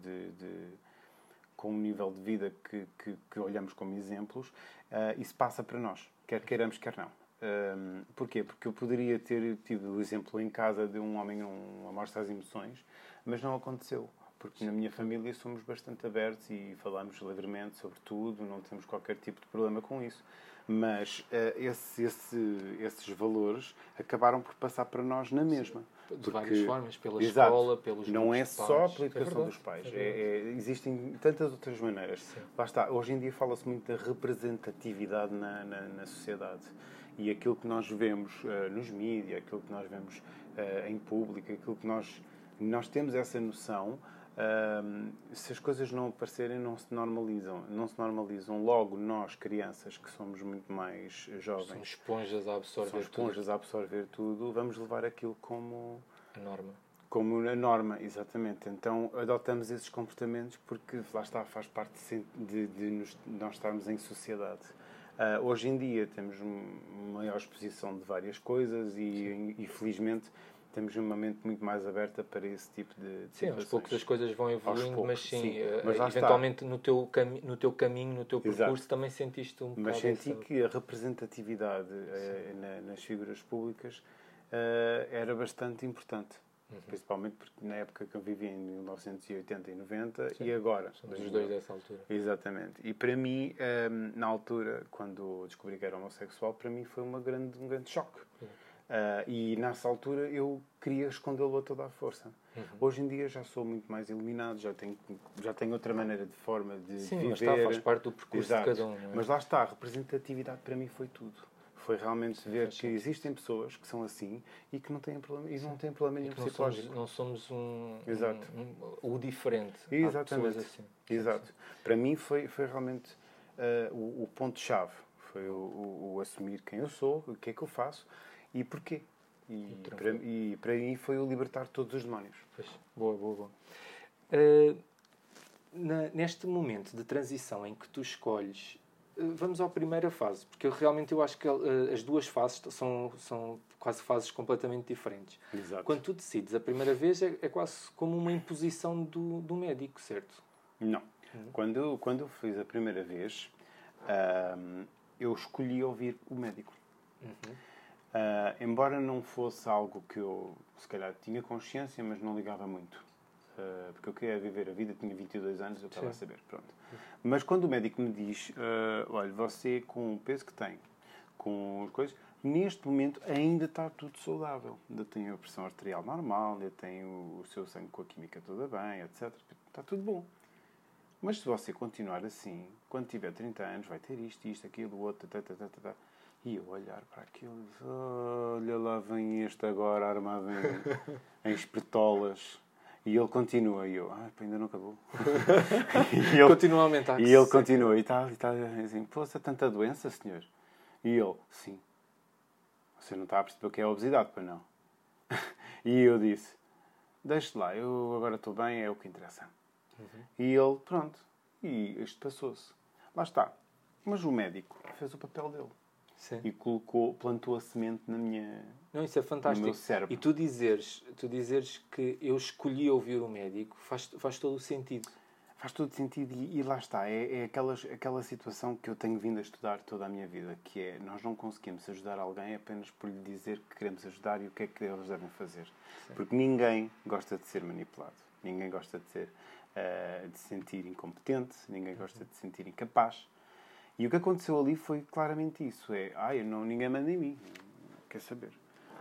com um nível de vida que, que, que olhamos como exemplos, uh, isso passa para nós, quer queiramos, quer não. Um, porquê? Porque eu poderia ter tido o exemplo em casa de um homem uma mostra às emoções, mas não aconteceu. Porque na minha família somos bastante abertos e falamos livremente sobre tudo, não temos qualquer tipo de problema com isso. Mas uh, esse, esse, esses valores acabaram por passar para nós na mesma. De porque, várias formas, pela exato, escola, pelos Não é só pela educação é dos pais. É é, é, existem tantas outras maneiras. Sim. Lá está. Hoje em dia fala-se muito da representatividade na, na, na, sociedade. E aquilo que nós vemos uh, nos mídias, aquilo que nós vemos uh, em público, aquilo que nós, nós temos essa noção se as coisas não aparecerem, não se normalizam. Não se normalizam. Logo, nós, crianças, que somos muito mais jovens... Somos esponjas a absorver somos esponjas tudo. a absorver tudo. Vamos levar aquilo como... A norma. Como a norma, exatamente. Então adotamos esses comportamentos porque lá está, faz parte de, de, nos, de nós estarmos em sociedade. Uh, hoje em dia temos uma maior exposição de várias coisas e, e felizmente temos uma mente muito mais aberta para esse tipo de, de sim, aos poucos as coisas vão evoluindo, poucos, mas sim, sim. Uh, mas eventualmente no teu, cami no teu caminho, no teu percurso, Exato. também sentiste um Mas senti essa... que a representatividade uh, na, nas figuras públicas uh, era bastante importante. Uhum. Principalmente porque na época que eu vivi em 1980 e 90 sim. e agora. Somos os dois dessa altura. Exatamente. E para mim, um, na altura, quando descobri que era homossexual, para mim foi uma grande, um grande choque. Uhum Uh, e nessa altura eu queria escondê-lo a toda a força. Uhum. Hoje em dia já sou muito mais iluminado, já tenho, já tenho outra maneira de forma de Sim, viver. Mas está, faz parte do percurso Exato. de cada um. É? Mas lá está, a representatividade para mim foi tudo. Foi realmente ver que existem pessoas que são assim e que não têm problema, e não têm problema nenhum psicológico. Não somos, um, Exato. Um, um, o diferente. Exatamente. Assim. Exato. Para mim foi, foi realmente uh, o, o ponto-chave. Foi o, o, o assumir quem eu sou, o que é que eu faço e porquê. E, para, e para mim foi o libertar todos os demónios. Pois. Boa, boa, boa. Uh, na, neste momento de transição em que tu escolhes, vamos à primeira fase, porque eu, realmente eu acho que uh, as duas fases são, são quase fases completamente diferentes. Exato. Quando tu decides a primeira vez, é, é quase como uma imposição do, do médico, certo? Não. Uhum. Quando, quando eu fiz a primeira vez, eu escolhi ouvir o médico. Uhum. Uh, embora não fosse algo que eu, se calhar, tinha consciência, mas não ligava muito. Uh, porque eu queria viver a vida, tinha 22 anos, eu estava Sim. a saber. Pronto. Mas quando o médico me diz: uh, olha, você com o peso que tem, com as coisas, neste momento ainda está tudo saudável. Ainda tem a pressão arterial normal, ainda tem o, o seu sangue com a química toda bem, etc. Está tudo bom. Mas se você continuar assim, quando tiver 30 anos, vai ter isto, isto, aquilo, outro, tá, tá, tá, tá, tá e eu olhar para aquilo e olha lá vem este agora armado em, em espertolas. E ele continua, e eu, ah, ainda não acabou. e ele, continua a aumentar. E ele continua, e está, e está assim, poxa, tanta doença, senhor? E ele, sim. Você não está a perceber o que é a obesidade, pois não? e eu disse, deixe lá, eu agora estou bem, é o que interessa. Uhum. E ele, pronto, e isto passou-se. Lá está. Mas o médico fez o papel dele. Sim. e colocou, plantou a semente na minha não, isso é fantástico. no meu cérebro. E tu dizeres, tu dizeres que eu escolhi ouvir o médico faz, faz todo o sentido. Faz todo o sentido e, e lá está. É, é aquelas, aquela situação que eu tenho vindo a estudar toda a minha vida, que é nós não conseguimos ajudar alguém apenas por lhe dizer que queremos ajudar e o que é que eles devem fazer. Sim. Porque ninguém gosta de ser manipulado. Ninguém gosta de ser uh, de se sentir incompetente, ninguém gosta de se sentir incapaz. E o que aconteceu ali foi claramente isso. É, ai, não, ninguém manda em mim. Quer saber?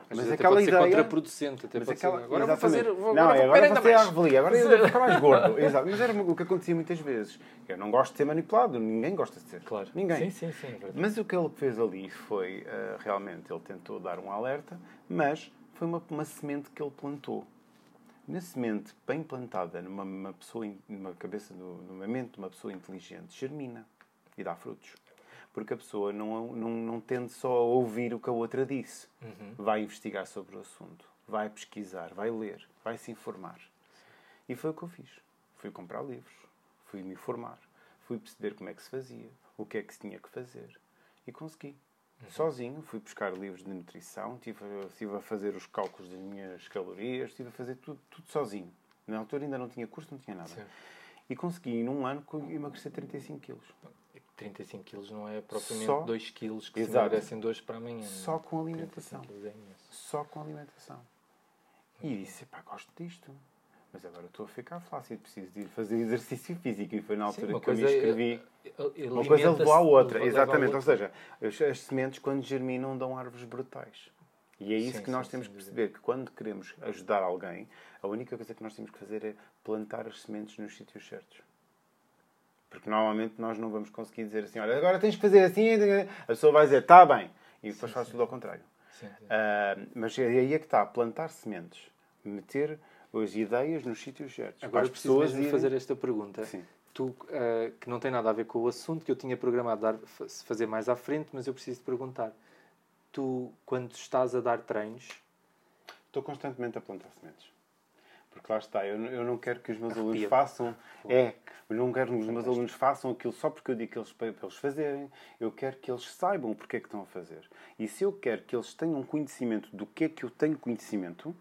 Mas, mas aquela ideia... contraproducente. Até aquela... ser, agora exatamente. vou fazer... Vou, não, agora, agora vou fazer a revelia. Agora eu vou ficar mais gordo. Exato. Mas era o que acontecia muitas vezes. Eu não gosto de ser manipulado. Ninguém gosta de ser. Claro. Ninguém. Sim, sim, sim. É mas o que ele fez ali foi, uh, realmente, ele tentou dar um alerta, mas foi uma, uma semente que ele plantou. Na semente bem plantada numa pessoa, numa cabeça, numa mente de uma pessoa inteligente, germina e dá frutos. Porque a pessoa não, não, não tende só a ouvir o que a outra disse. Uhum. Vai investigar sobre o assunto, vai pesquisar, vai ler, vai se informar. E foi o que eu fiz. Fui comprar livros, fui me informar, fui perceber como é que se fazia, o que é que se tinha que fazer. E consegui. Uhum. Sozinho, fui buscar livros de nutrição, estive, estive a fazer os cálculos das minhas calorias, estive a fazer tudo, tudo sozinho. Na altura ainda não tinha curso, não tinha nada. Sim. E consegui, num ano, emagrecer 35 quilos. 35 quilos não é propriamente Só... 2 quilos que Exato. se emagrecem 2 para amanhã. Só com alimentação. É Só com alimentação. E disse, pá, gosto disto. Mas agora estou a ficar flácido, preciso de ir fazer exercício físico. E foi na altura Sim, que eu me inscrevi. É, uma coisa levou à outra, exatamente. Ou seja, as sementes, quando germinam, dão árvores brutais. E é isso sim, que nós sim, temos que perceber: que quando queremos ajudar alguém, a única coisa que nós temos que fazer é plantar as sementes nos sítios certos. Porque normalmente nós não vamos conseguir dizer assim: olha, agora tens que fazer assim, a pessoa vai dizer, está bem, e depois faz tudo ao contrário. Uh, mas é aí é que está: plantar sementes, meter as ideias nos sítios certos. Agora as preciso pessoas irem... fazer esta pergunta. Sim. Tu, uh, que não tem nada a ver com o assunto, que eu tinha programado dar, fazer mais à frente, mas eu preciso te perguntar tu, quando estás a dar treinos... Estou constantemente a plantar sementes. Porque lá está, eu, eu não quero que os meus alunos façam. É, eu não quero que os meus alunos façam aquilo só porque eu digo que eles, para eles fazerem. Eu quero que eles saibam porque é que estão a fazer. E se eu quero que eles tenham conhecimento do que é que eu tenho conhecimento,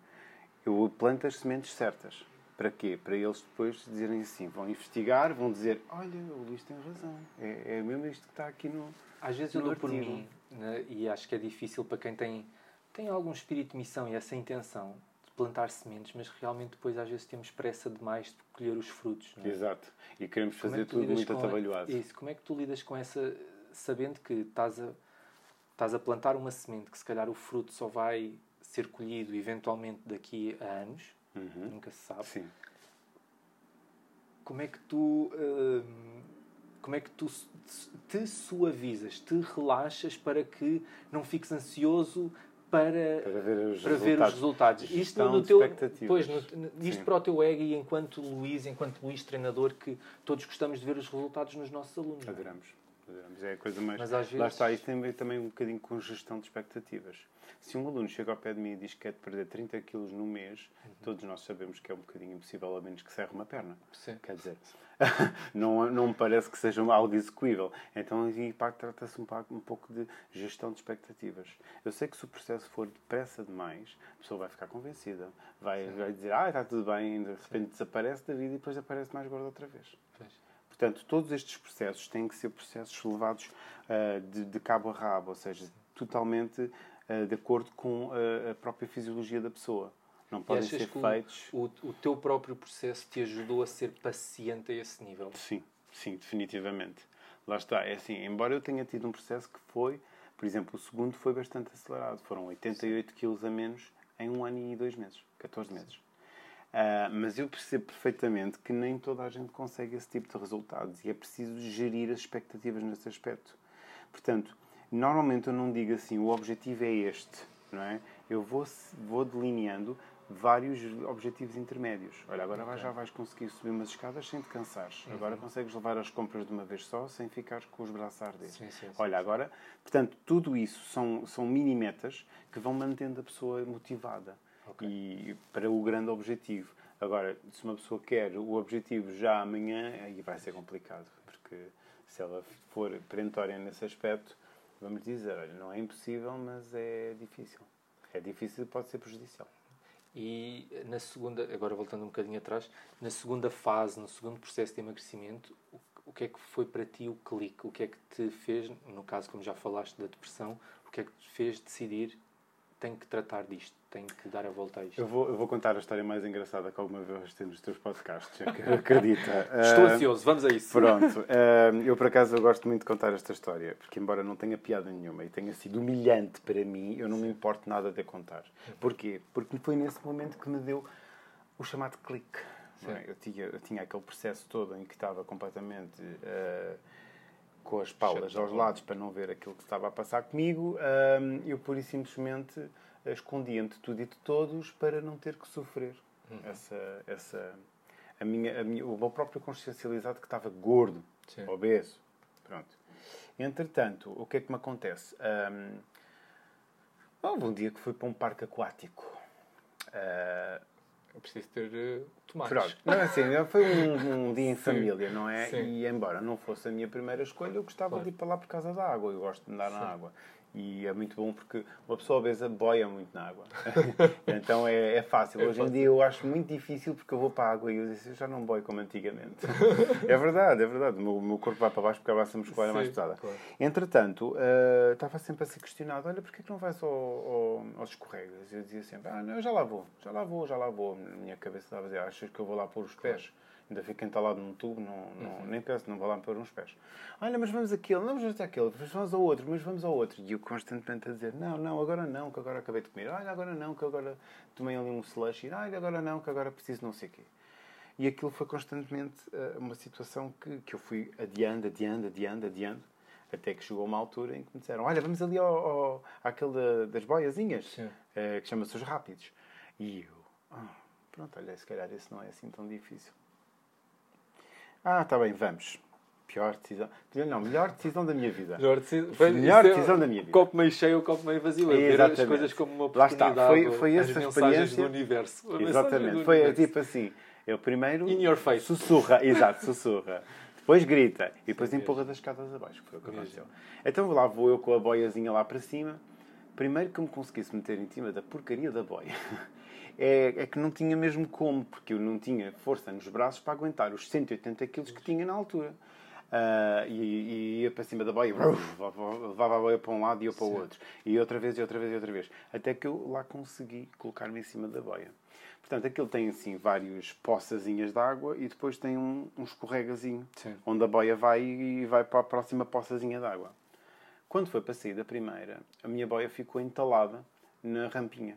eu planto as sementes certas. Para quê? Para eles depois dizerem assim, vão investigar, vão dizer, olha, o Luís tem razão. É, é mesmo isto que está aqui no. Às vezes eu dou por mim, né, e acho que é difícil para quem tem, tem algum espírito de missão e essa intenção plantar sementes, mas realmente depois às vezes temos pressa demais de colher os frutos. É? Exato. E queremos como fazer é que tudo muito atabalhoado. Isso. Como é que tu lidas com essa, sabendo que estás a, estás a plantar uma semente que se calhar o fruto só vai ser colhido eventualmente daqui a anos, uhum. nunca se sabe. Sim. Como é que tu. Hum, como é que tu te suavizas, te relaxas para que não fiques ansioso para, para ver os para resultados. Ver os resultados. Isto, no teu, pois, no, isto para o teu ego e enquanto Luís, enquanto Luís treinador, que todos gostamos de ver os resultados nos nossos alunos. Adoramos. Adoramos. É a coisa mais. Mas às vezes... Lá está, isto tem também um bocadinho com gestão de expectativas. Se um aluno chega ao pé de mim e diz que quer perder 30 quilos no mês, uhum. todos nós sabemos que é um bocadinho impossível, a menos que serre uma perna. Sim. Quer dizer, não, não me parece que seja algo execuível. Então, aí trata-se um, um pouco de gestão de expectativas. Eu sei que se o processo for depressa demais, a pessoa vai ficar convencida. Vai, vai dizer, ah, está tudo bem, de repente Sim. desaparece da vida e depois aparece mais gordo outra vez. Pois. Portanto, todos estes processos têm que ser processos levados uh, de, de, cabo a rabo, ou seja, totalmente uh, de acordo com uh, a própria fisiologia da pessoa. Não podem ser feitos. O, o, teu próprio processo te ajudou a ser paciente a esse nível? Sim, sim, definitivamente. Lá está. É assim, embora eu tenha tido um processo que foi, por exemplo, o segundo foi bastante acelerado. Foram 88 quilos a menos em um ano e dois meses, 14 meses. Uh, mas eu percebo perfeitamente que nem toda a gente consegue esse tipo de resultados e é preciso gerir as expectativas nesse aspecto. Portanto, normalmente eu não digo assim, o objetivo é este, não é? Eu vou, vou delineando vários objetivos intermédios. Olha, agora okay. já vais conseguir subir umas escadas sem te cansares. Uhum. Agora consegues levar as compras de uma vez só sem ficar com os braços a arder. Sim, sim, sim. Olha, agora, portanto, tudo isso são, são mini metas que vão mantendo a pessoa motivada okay. e para o grande objetivo. Agora, se uma pessoa quer o objetivo já amanhã, aí vai ser complicado, porque se ela for perentória nesse aspecto, vamos dizer, olha, não é impossível, mas é difícil. É difícil e pode ser prejudicial. E na segunda, agora voltando um bocadinho atrás, na segunda fase, no segundo processo de emagrecimento, o que é que foi para ti o clique? O que é que te fez, no caso, como já falaste da depressão, o que é que te fez decidir tenho que tratar disto, tenho que dar a volta a isto. Eu vou, eu vou contar a história mais engraçada que alguma vez temos nos teus podcasts, acredita. Estou uh, ansioso, vamos a isso. Pronto, uh, eu por acaso eu gosto muito de contar esta história, porque embora não tenha piada nenhuma e tenha sido humilhante para mim, eu não me importo nada de a contar. Porquê? Porque foi nesse momento que me deu o chamado clique. É? Eu, tinha, eu tinha aquele processo todo em que estava completamente... Uh, com as paulas aos lados para não ver aquilo que estava a passar comigo, eu pura e simplesmente escondia-me de tudo e de todos para não ter que sofrer uhum. essa, essa a minha, a minha, o meu próprio consciencializado que estava gordo, Sim. obeso. Pronto. Entretanto, o que é que me acontece? Um, houve um dia que fui para um parque aquático. Uh, eu preciso ter uh, tomates. Pronto. Não, assim, foi um, um dia em família, não é? Sim. E embora não fosse a minha primeira escolha, eu gostava claro. de ir para lá por causa da água. Eu gosto de andar Sim. na água. E é muito bom porque uma pessoa obesa boia muito na água. então é, é fácil. É Hoje fácil. em dia eu acho muito difícil porque eu vou para a água e eu, disse, eu já não boio como antigamente. é verdade, é verdade. O meu, meu, corpo vai para baixo porque a massa muscular é mais pesada. Claro. Entretanto, uh, estava sempre a ser questionado: olha, porquê que não vais ao, ao, aos escorregas? Eu dizia sempre: ah, não, eu já lá vou, já lá vou, já lá vou. Na minha cabeça estava a dizer: achas que eu vou lá pôr os pés? Claro ainda fico entalado num tubo, não, não, uhum. nem penso, não vou lá pôr uns pés. Olha, mas vamos aquele, não vamos aquele, vamos ao outro, mas vamos ao outro. E eu constantemente a dizer, não, não, agora não, que agora acabei de comer. Olha, agora não, que agora tomei ali um slush. Olha, agora não, que agora preciso não sei o quê. E aquilo foi constantemente uh, uma situação que, que eu fui adiando, adiando, adiando, adiando, até que chegou uma altura em que me disseram, olha, vamos ali ao, ao, àquele da, das boiazinhas, uh, que chama-se os rápidos. E eu, oh, pronto, olha, se calhar esse não é assim tão difícil. Ah, está bem, vamos. Pior decisão. Não, melhor decisão da minha vida. Melhor decisão, foi, Melhor é decisão da minha vida. Copo meio cheio ou copo meio vazio. A ver as Exatamente. coisas como uma Lá está. oportunidade. Foi- foi essa experiência. do universo. A Exatamente. do Foi universo. tipo assim. Eu primeiro In your face. sussurra, exato, sussurra. Depois grita e depois Sim, empurra das escadas abaixo, foi o que Mesmo. aconteceu. Então lá vou eu com a boiazinha lá para cima. Primeiro que me conseguisse meter em cima da porcaria da boia. É, é que não tinha mesmo como, porque eu não tinha força nos braços para aguentar os 180 quilos que tinha na altura. Ah, e, e ia para cima da boia, levava a boia para um lado e eu para o outro. E outra vez, e outra vez, e outra vez. Até que eu lá consegui colocar-me em cima da boia. Portanto, aquilo tem assim vários poçazinhas de água e depois tem um, um escorregazinho Sim. onde a boia vai e vai para a próxima poçazinha de água. Quando foi para sair da primeira, a minha boia ficou entalada na rampinha.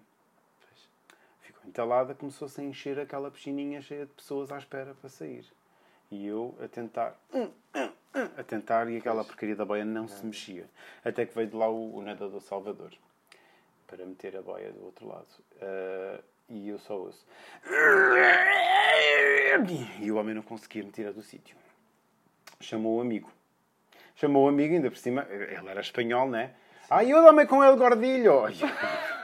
Entalada, começou-se a encher aquela piscininha cheia de pessoas à espera para sair. E eu a tentar, a tentar, e aquela porcaria da boia não se mexia. Até que veio de lá o, o nadador Salvador para meter a boia do outro lado. Ah, e eu só ouço. E o homem não conseguia me tirar do sítio. Chamou o amigo. Chamou o amigo, ainda por cima, ele era espanhol, né? Ajuda-me com ele, gordilho!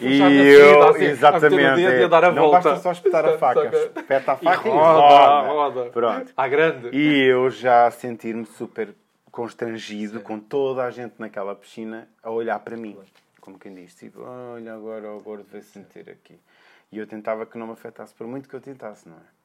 E eu, assim, exatamente, não volta. basta só espetar a faca, Saca? espeta a faca e, roda, roda. roda. Pronto. À grande. E eu já sentir-me super constrangido com toda a gente naquela piscina a olhar para mim. Como quem diz, tipo, olha agora o gordo vai se meter aqui. E eu tentava que não me afetasse, por muito que eu tentasse, não é?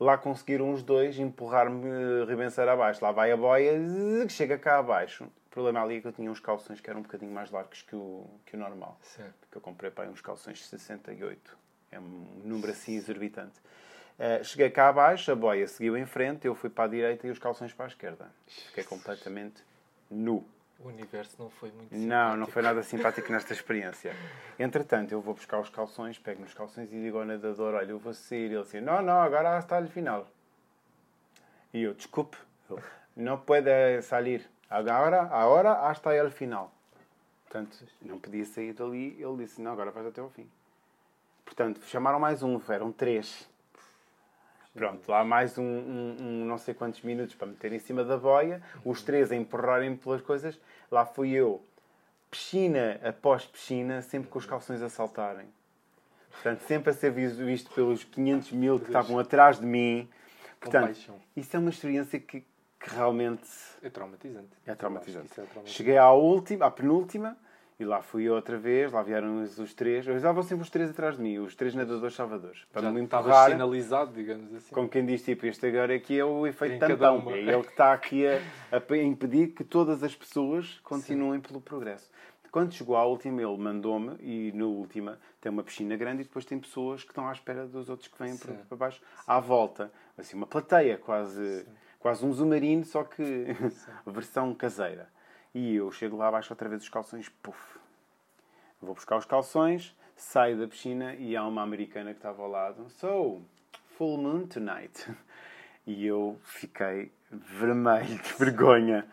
Lá conseguiram os dois empurrar-me, ribençar abaixo. Lá vai a boia, zzz, chega cá abaixo. O problema ali é que eu tinha uns calções que eram um bocadinho mais largos que o, que o normal. Certo. Porque eu comprei para uns calções de 68. É um número assim exorbitante. Eh, cheguei cá abaixo, a boia seguiu em frente, eu fui para a direita e os calções para a esquerda. Fiquei completamente nu. O universo não foi muito Não, não simpático. foi nada simpático nesta experiência. Entretanto, eu vou buscar os calções, pego nos calções e digo ao nadador: Olha, eu vou sair. Ele assim: Não, não, agora está no final. E eu: Desculpe, não pode sair. Agora, agora hasta el final. Portanto, não podia sair dali. Ele disse: Não, agora vais até ao fim. Portanto, chamaram mais um, eram três. Pronto, lá mais um, um- um não sei quantos minutos para meter em cima da boia, os três a empurrarem pelas coisas. Lá fui eu, piscina após piscina, sempre com os calções a saltarem. Portanto, sempre a ser visto pelos 500 mil que estavam atrás de mim. Portanto, isso é uma experiência que, que realmente É traumatizante. é traumatizante. É traumatizante. Cheguei à última, à penúltima, e lá fui outra vez, lá vieram os, os três. Eu estavam sempre os três atrás de mim, os três nadadores salvadores. Para Já me empurrar, sinalizado, digamos assim. como quem diz, tipo, este agora aqui é o efeito Em tampão. É ele que está aqui a, a impedir que todas as pessoas continuem pelo progresso. Quando chegou à última, ele mandou-me, e na última tem uma piscina grande e depois tem pessoas que estão à espera dos outros que vêm para, Sim. para baixo, à volta. Assim, uma plateia, quase, quase um submarino, só que versão caseira. E eu chego lá abaixo outra vez os calções, puf. Vou buscar os calções, saio da piscina e há uma americana que estava ao lado. So, full moon tonight. E eu fiquei vermelho de vergonha.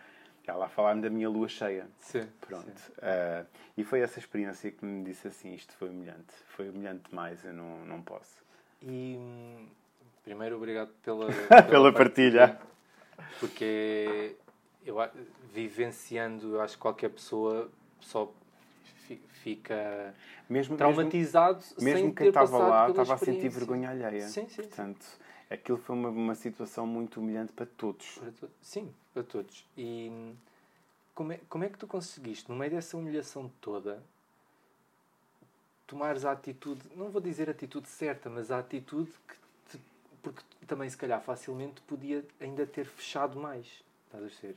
Ela a falar-me da minha lua cheia. Sim. Pronto. sim. Ah, e foi essa experiência que me disse assim: isto foi humilhante. Foi humilhante demais, eu não, não posso. E hum, primeiro obrigado pela, Pela partilha. Porque eu vivenciando, eu acho que qualquer pessoa só fi- fica Mesmo, traumatizado mesmo, mesmo sem quem ter estava lá estava a sentir vergonha alheia. Sim, sim, sim. Portanto, aquilo foi uma, uma situação muito humilhante para todos. Para to- Sim, para todos. E como é, como é que tu conseguiste, no meio dessa humilhação toda, tomares a atitude, não vou dizer a atitude certa, mas a atitude que também se calhar facilmente podia ainda ter fechado mais. Estás a ser?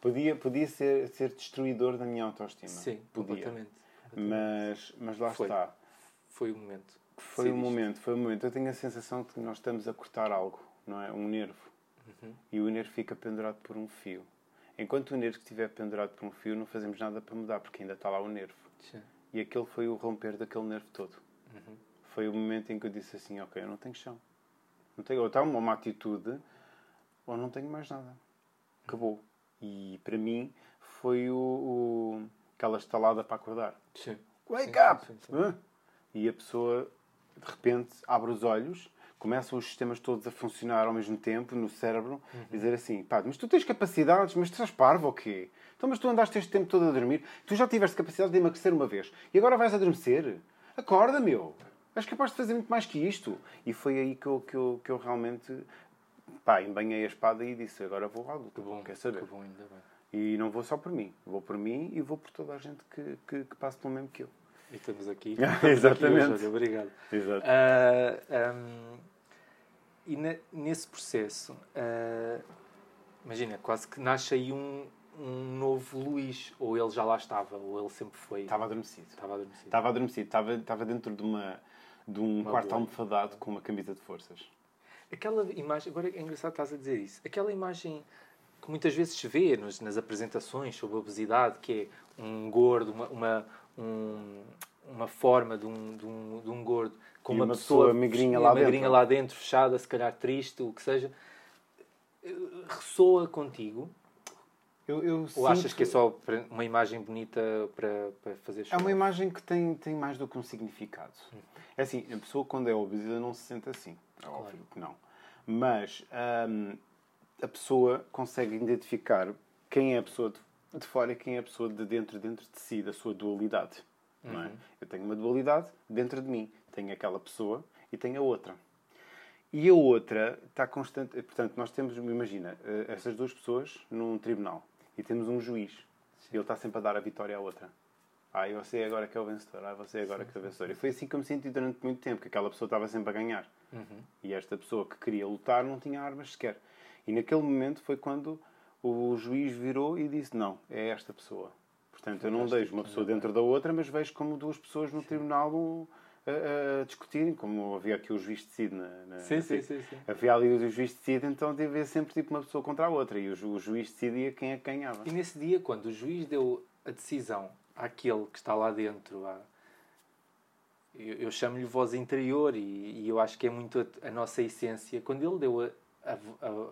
Podia, podia ser, ser destruidor da minha autoestima. Sim, podia. completamente. Mas, mas lá Foi. está. Foi o momento. Foi um Decidiste. momento, foi um momento. Eu tenho a sensação de que nós estamos a cortar algo, não é? Um nervo. Uhum. E o nervo fica pendurado por um fio. Enquanto o nervo estiver pendurado por um fio, não fazemos nada para mudar, porque ainda está lá o nervo. Sim. E aquele foi o romper daquele nervo todo. Uhum. Foi o momento em que eu disse assim, ok, eu não tenho chão. Não tenho, ou está uma, atitude, ou não tenho mais nada. Acabou. E para mim foi o, o- aquela estalada para acordar. Sim. Wake Sim, up! sim, sim? E a pessoa, de repente, abre os olhos, começam os sistemas todos a funcionar ao mesmo tempo no cérebro Uhum. e dizer assim, pá, mas tu tens capacidades, mas tu estás parvo ou quê? Então, mas tu andaste este tempo todo a dormir, tu já tiveste capacidade de emagrecer uma vez e agora vais adormecer? Acorda, meu! És capaz de fazer muito mais que isto. E foi aí que eu, que eu, que eu realmente, pá, embanhei a espada e disse, agora vou à luta, Que bom, quer saber? que bom, ainda bem. E não vou só por mim, vou por mim e vou por toda a gente que, que, que passa pelo mesmo que eu. E estamos aqui. Exatamente. Estamos aqui hoje, obrigado. Exato. Ah, hum, e ne- nesse processo, ah, imagina, quase que nasce aí um, um novo Luís, ou ele já lá estava, ou ele sempre foi. Estava adormecido. Estava adormecido. Estava adormecido. Estava, estava dentro de, uma, de um Uma quarto bolha. almofadado com uma camisa de forças. Aquela imagem, agora é engraçado estás a dizer isso, aquela imagem que muitas vezes se vê nos- nas apresentações sobre a obesidade, que é um gordo, uma, uma, um- uma forma de um, de, um, de um gordo com uma, uma pessoa, pessoa magrinha lá magrinha dentro. lá dentro, fechada, se calhar triste, o que seja, ressoa contigo? Eu, eu Ou achas que é só uma imagem bonita para, para fazer É chorar? uma imagem que tem, tem mais do que um significado. É assim, a pessoa quando é obesa não se sente assim. É óbvio que não. Mas hum, a pessoa consegue identificar quem é a pessoa de, de fora e quem é a pessoa de dentro, dentro de si, da sua dualidade. Não é? Eu tenho uma dualidade dentro de mim. Tenho aquela pessoa e tenho a outra. E a outra está constante. Portanto, nós temos, imagina, eh, essas duas pessoas num tribunal e temos um juiz. E ele está sempre a dar a vitória à outra. Ah, e você agora que é o vencedor. Ah, você agora que é o vencedor. E foi assim que eu me senti durante muito tempo, que aquela pessoa estava sempre a ganhar. E esta pessoa que queria lutar não tinha armas sequer. E naquele momento foi quando o juiz virou e disse: Não, é esta pessoa. Portanto, eu não deixo uma pessoa dentro da outra, mas vejo como duas pessoas no tribunal um, a, a discutirem, como havia aqui o juiz decide na, na Sim, sim, sim, sim. Havia ali o juiz decide, então havia sempre tipo uma pessoa contra a outra e o, o juiz decidia quem é que ganhava. E nesse dia, quando o juiz deu a decisão àquele que está lá dentro, à... eu, eu chamo-lhe voz interior e, e eu acho que é muito a, a nossa essência. Quando ele deu a- a-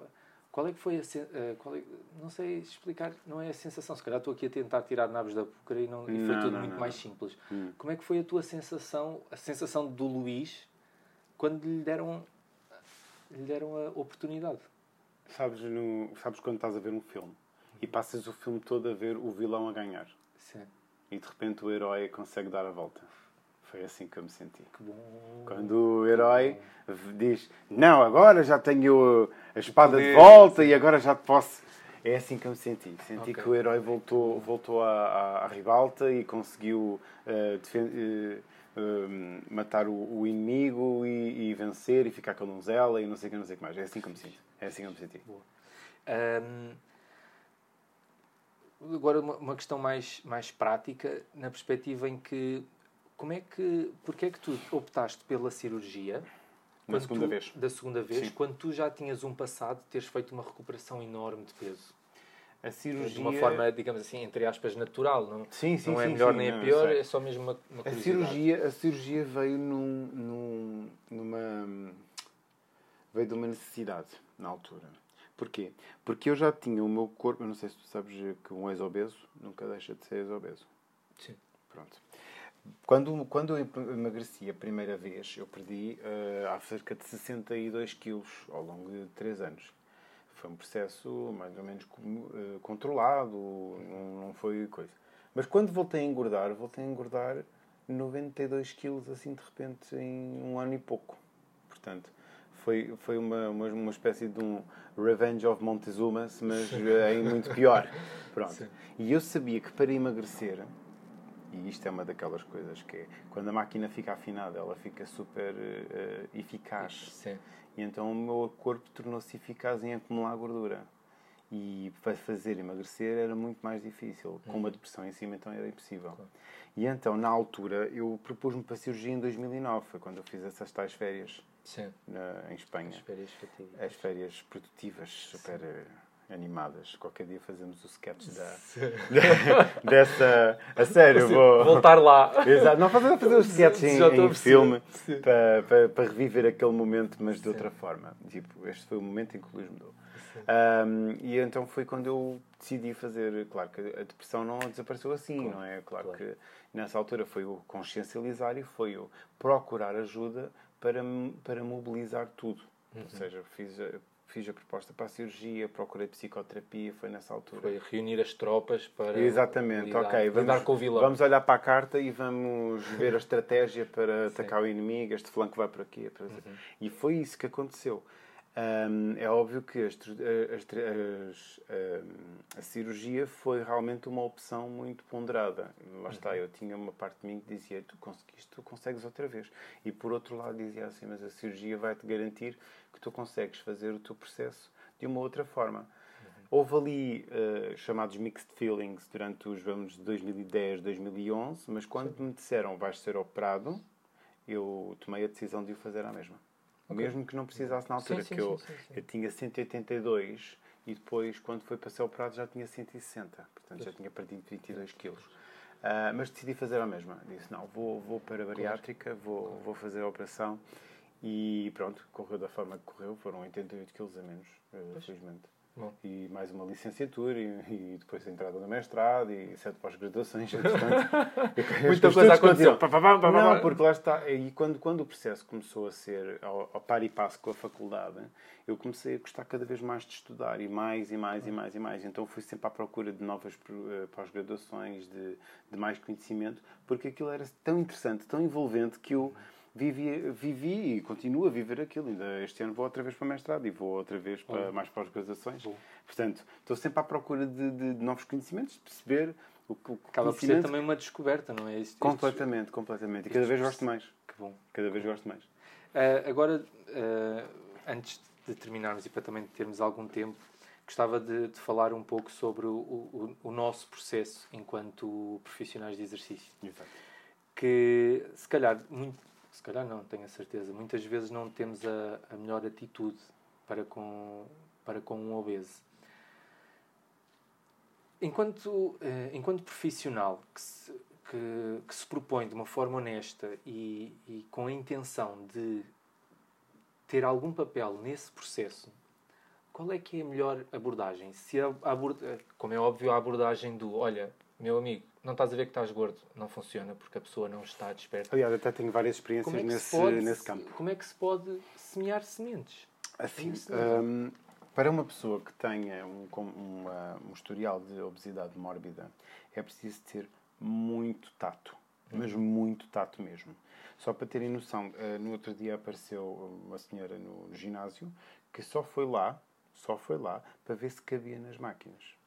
qual é que foi a. a- qual é- não sei explicar, não é a sensação. Se calhar estou aqui a tentar tirar nabos da púcara e, não, e foi Não, tudo não, muito não, mais não. simples. Hum. Como é que foi a tua sensação, a sensação do Luís, quando lhe deram, lhe deram a oportunidade? Sabes, no, sabes quando estás a ver um filme e passas o filme todo a ver o vilão a ganhar Sim. e de repente o herói consegue dar a volta. Foi assim que eu me senti. Que bom. Quando o herói diz: Não, agora já tenho a espada poder. de volta e agora já posso. É assim que eu me senti. Senti Ok. que o herói voltou, voltou à, à, à ribalta e conseguiu eh, eh, matar o, o inimigo e, e vencer e ficar com a donzela e não sei o que, não sei que mais. É assim que eu me sinto. É assim que eu me senti. Hum, agora uma, uma questão mais, mais prática, na perspectiva em que como é que, porque é que tu optaste pela cirurgia quando segunda tu- vez. da segunda vez, Sim. quando tu já tinhas um passado de teres feito uma recuperação enorme de peso? A cirurgia. De uma forma, digamos assim, entre aspas, natural, não, Sim, sim, não é sim, melhor nem não, é pior, é só mesmo uma, uma A cirurgia, a cirurgia veio num, num- numa veio de uma necessidade na altura. Porquê? Porque eu já tinha o meu corpo, eu não sei se tu sabes que um ex-obeso nunca deixa de ser ex-obeso. Sim. Pronto. Quando, quando eu emagreci a primeira vez, eu perdi eh, há cerca de 62 quilos ao longo de 3 anos. Foi um processo mais ou menos eh, controlado, não, não foi coisa. Mas quando voltei a engordar, voltei a engordar 92 quilos assim de repente em um ano e pouco. Portanto, foi, foi uma, uma, uma espécie de um Revenge of Montezuma, mas eh, em muito pior. Pronto. Sim. E eu sabia que para emagrecer, e isto é uma daquelas coisas que é, quando a máquina fica afinada, ela fica super eh, eficaz. Sim. E então o meu corpo tornou-se eficaz em acumular gordura. E para fazer emagrecer era muito mais difícil. Com uma depressão em cima, então era impossível. E então, na altura, eu propus-me para a cirurgia em 2009. Foi quando eu fiz essas tais férias Sim. na, em Espanha. As férias fatídicas. As férias produtivas, super eh, animadas. Qualquer dia fazemos o sketch da, dessa. A sério, vou. Voltar lá. Exato. Não fazer, fazer os sketches em, em filme para, para, para reviver aquele momento, mas de outra forma. Tipo, este foi o momento em que o Luís mudou. Um, e então foi quando eu decidi fazer. Claro que a depressão não desapareceu assim, não é? Claro, claro. que nessa altura foi o consciencializar e foi o procurar ajuda para, para mobilizar tudo. Uhum. Ou seja, fiz a, fiz a proposta para a cirurgia, procurei psicoterapia, foi nessa altura. Foi reunir as tropas para. Exatamente, lidar, ok. Vamos, com o vilão. vamos olhar para a carta e vamos ver a estratégia para atacar o inimigo. Este flanco vai por aqui. Para... Uhum. E foi isso que aconteceu. Um, é óbvio que as, as, as, a cirurgia foi realmente uma opção muito ponderada. Lá está, uhum. eu tinha uma parte de mim que dizia: tu conseguiste, tu consegues outra vez. E por outro lado, dizia assim: mas a cirurgia vai-te garantir que tu consegues fazer o teu processo de uma outra forma. Uhum. Houve ali uh, chamados mixed feelings durante os vamos, 2010, 2011, mas quando Sim. me disseram vais ser operado, eu tomei a decisão de o fazer à mesma. Okay. Mesmo que não precisasse na altura, sim, sim, que eu, sim, eu tinha 182 e depois, quando foi para ser operado, já tinha 160. Portanto, já tinha perdido 22 quilos. Uh, mas decidi fazer a mesma. Disse, não, vou, vou para a bariátrica, vou, vou fazer a operação. E pronto, correu da forma que correu. Foram 88 quilos a menos, uh, felizmente. Bom. E mais uma licenciatura e, e, depois a entrada no mestrado e sete pós-graduações. Muita coisa aconteceu. Não, porque lá está. E quando, quando o processo começou a ser ao, ao par e passo com a faculdade, eu comecei a gostar cada vez mais de estudar e mais e mais e mais e mais. Então fui sempre à procura de novas eh, pós-graduações, de, de mais conhecimento, porque aquilo era tão interessante, tão envolvente que eu vivi, vivi e continuo a viver aquilo. Ainda este ano vou outra vez para o mestrado e vou outra vez para mais pós-graduações. Portanto, estou sempre à procura de, de, de novos conhecimentos, de perceber o que Acaba por ser também uma descoberta, não é? Isto, completamente, isto, completamente. E cada vez gosto mais. Que bom. Cada vez gosto mais. Uh, agora, uh, antes de terminarmos e para também termos algum tempo, gostava de, de falar um pouco sobre o, o, o, nosso processo enquanto profissionais de exercício. Exato. Que, se calhar, muito, se calhar não, tenho a certeza. Muitas vezes não temos a, a melhor atitude para com, para com um obeso. Enquanto, eh, enquanto profissional que se, que, que, se propõe de uma forma honesta e, e com a intenção de ter algum papel nesse processo, qual é que é a melhor abordagem? Se a, a como é óbvio, a abordagem do olha, meu amigo, não estás a ver que estás gordo, não funciona porque a pessoa não está desperta. Aliás, até tenho várias experiências é nesse, pode, nesse campo. Como é que se pode semear sementes? Assim, um, para uma pessoa que tenha um, um, um, historial de obesidade mórbida, é preciso ter muito tato, mas uhum. muito tato mesmo. Só para terem noção, uh, no outro dia apareceu uma senhora no ginásio que só foi lá, só foi lá para ver se cabia nas máquinas.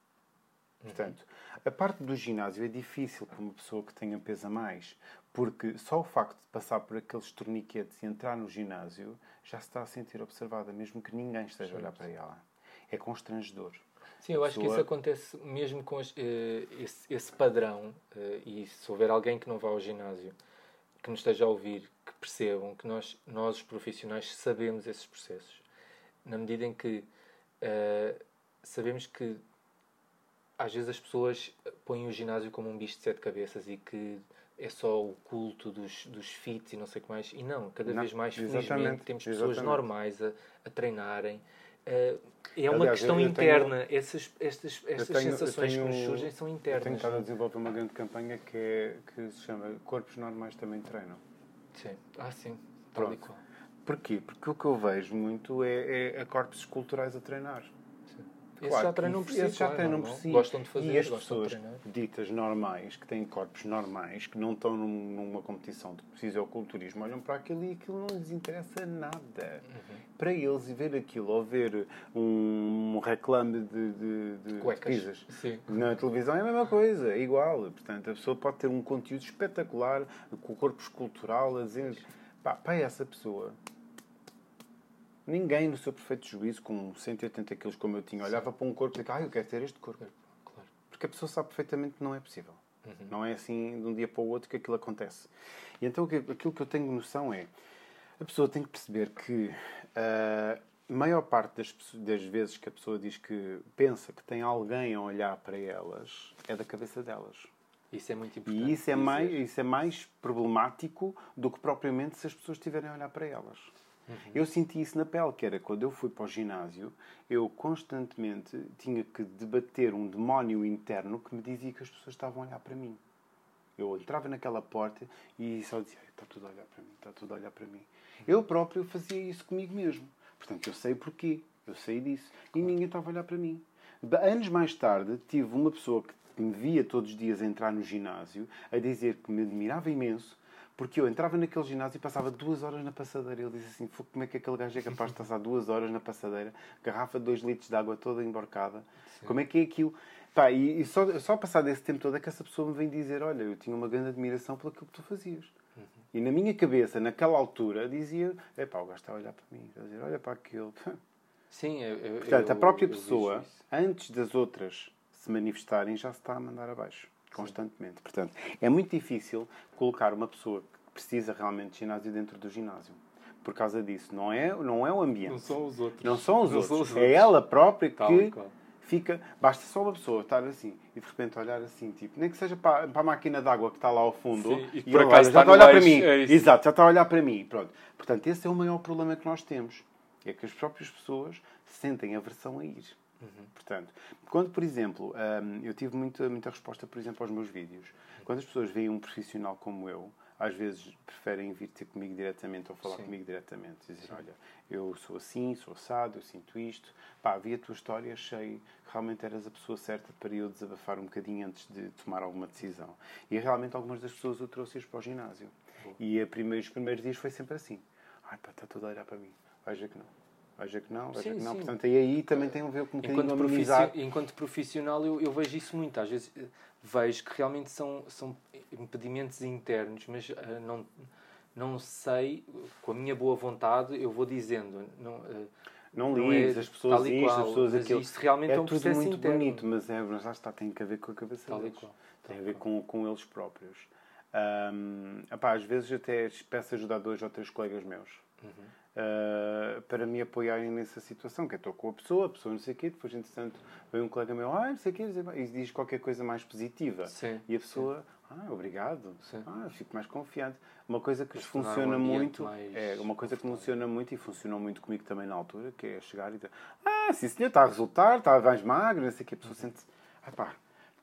Portanto, a parte do ginásio é difícil para uma pessoa que tenha peso a mais, porque só o facto de passar por aqueles torniquetes e entrar no ginásio já se está a sentir observada, mesmo que ninguém esteja a olhar para ela. É constrangedor. Sim, eu acho pessoa... que isso acontece mesmo com as, uh, esse, esse, padrão, uh, e se houver alguém que não vá ao ginásio, que nos esteja a ouvir, que percebam que nós, nós os profissionais, sabemos esses processos. Na medida em que uh, sabemos que às vezes as pessoas põem o ginásio como um bicho de sete cabeças e que é só o culto dos, dos fits e não sei o que mais. E não, cada não, vez mais, felizmente, temos pessoas exatamente. normais a, a treinarem. Uh, é uma Aliás, questão interna. Tenho, Essas, estas, estas tenho, sensações tenho, que nos surgem são internas. Eu tenho estado a desenvolver uma grande campanha que, é, que se chama Corpos Normais Também Treinam. Sim. Ah, sim. Pronto. Porquê? Porque o que eu vejo muito é, é, é corpos esculturais a treinar. Claro, já treinam por si. Esses já treinam por si. Gostam de fazer, e as pessoas ditas normais, que têm corpos normais, que não estão numa competição de fisiculturismo, olham para aquilo e aquilo não lhes interessa nada. Uhum. Para eles, ver aquilo ou ver um reclame de, de, de pizzas na televisão é a mesma coisa, é igual. Portanto, a pessoa pode ter um conteúdo espetacular, com o corpo escultural, a dizer, pá, para essa pessoa, Ninguém, no seu perfeito juízo, com 180 quilos como eu tinha, olhava Sim. para um corpo e dizia, ah, eu quero ter este corpo. Claro. Porque a pessoa sabe perfeitamente que não é possível. Uhum. Não é assim de um dia para o outro que aquilo acontece. E então aquilo que eu tenho noção é, a pessoa tem que perceber que a uh, maior parte das, das vezes que a pessoa diz que pensa que tem alguém a olhar para elas, é da cabeça delas. Isso é muito importante. E isso é, mais, isso é mais problemático do que propriamente se as pessoas estiverem a olhar para elas. Uhum. Eu senti isso na pele, que era quando eu fui para o ginásio, eu constantemente tinha que debater um demónio interno que me dizia que as pessoas estavam a olhar para mim. Eu entrava naquela porta e só dizia: está tudo a olhar para mim, está tudo a olhar para mim. Eu próprio fazia isso comigo mesmo. Portanto, eu sei porquê, eu sei disso. E ninguém estava a olhar para mim. Anos mais tarde, tive uma pessoa que me via todos os dias entrar no ginásio a dizer que me admirava imenso porque eu entrava naquele ginásio e passava duas horas na passadeira. Ele disse assim: como é que aquele gajo é capaz de passar duas horas na passadeira, garrafa de dois litros de água toda embarcada? Sim. Como é que é aquilo? Pá, e, e só, só passar desse tempo todo é que essa pessoa me vem dizer: Olha, eu tinha uma grande admiração pelo que tu fazias. Uhum. E na minha cabeça, naquela altura, dizia: É pá, o gajo está a olhar para mim, a dizer: Olha para aquele. Sim, eu, eu, Portanto, a própria pessoa, antes das outras se manifestarem, já se está a mandar abaixo constantemente. Portanto, é muito difícil colocar uma pessoa que precisa realmente de ginásio dentro do ginásio. Por causa disso. Não é, não é o ambiente. Não são os outros. Não são os, outros. os outros. É ela própria Tal que fica. Basta só uma pessoa estar assim e de repente olhar assim, tipo, nem que seja para, para a máquina d'água que está lá ao fundo Sim, e, e por acaso já está a olhar para mim. É Exato, já está a olhar para mim. Pronto. Portanto, esse é o maior problema que nós temos. É que as próprias pessoas sentem aversão a ir. Uhum. Portanto, quando, por exemplo, hum, eu tive muita, muita resposta, por exemplo, aos meus vídeos. Quando as pessoas veem um profissional como eu, às vezes preferem vir ter comigo diretamente ou falar Sim. comigo diretamente. Dizer, Sim. olha, eu sou assim, sou assado, eu sinto isto. Pá, vi a tua história, achei que realmente eras a pessoa certa para eu desabafar um bocadinho antes de tomar alguma decisão. E realmente algumas das pessoas eu trouxe-as para o ginásio. E a primeiro, os primeiros dias foi sempre assim. Ai pá, está tudo a olhar para mim. Veja que não. Veja que não, veja sim, que não. Sim. Portanto, e aí também tem a ver com um enquanto, profissional, enquanto profissional, eu, eu, vejo isso muito. Às vezes eh, vejo que realmente são, são impedimentos internos, mas uh, não, não sei, com a minha boa vontade, eu vou dizendo. Não, uh, não, é as pessoas isto, qual, as pessoas aquilo. Isso realmente é, é um tudo muito interno. bonito, mas, é, mas lá está, tem que ver com a cabeça tal deles. Qual, tem a ver com, com eles próprios. Um, epá, às vezes até peço ajuda a dois ou três colegas meus. Uhum uh, para me apoiarem nessa situação. Que eu estou com a pessoa, a pessoa não sei o quê, depois, entretanto, vem um colega meu, ah, não sei o quê, e diz qualquer coisa mais positiva. Sim, e a pessoa, sim. ah, obrigado, sim. ah, fico mais confiante. Uma coisa que funciona um muito, é uma coisa que funciona muito e funcionou muito comigo também na altura, que é chegar e dizer, ah, sim senhor, está a resultar, está mais magro, não sei o quê, a pessoa sente, ah pá,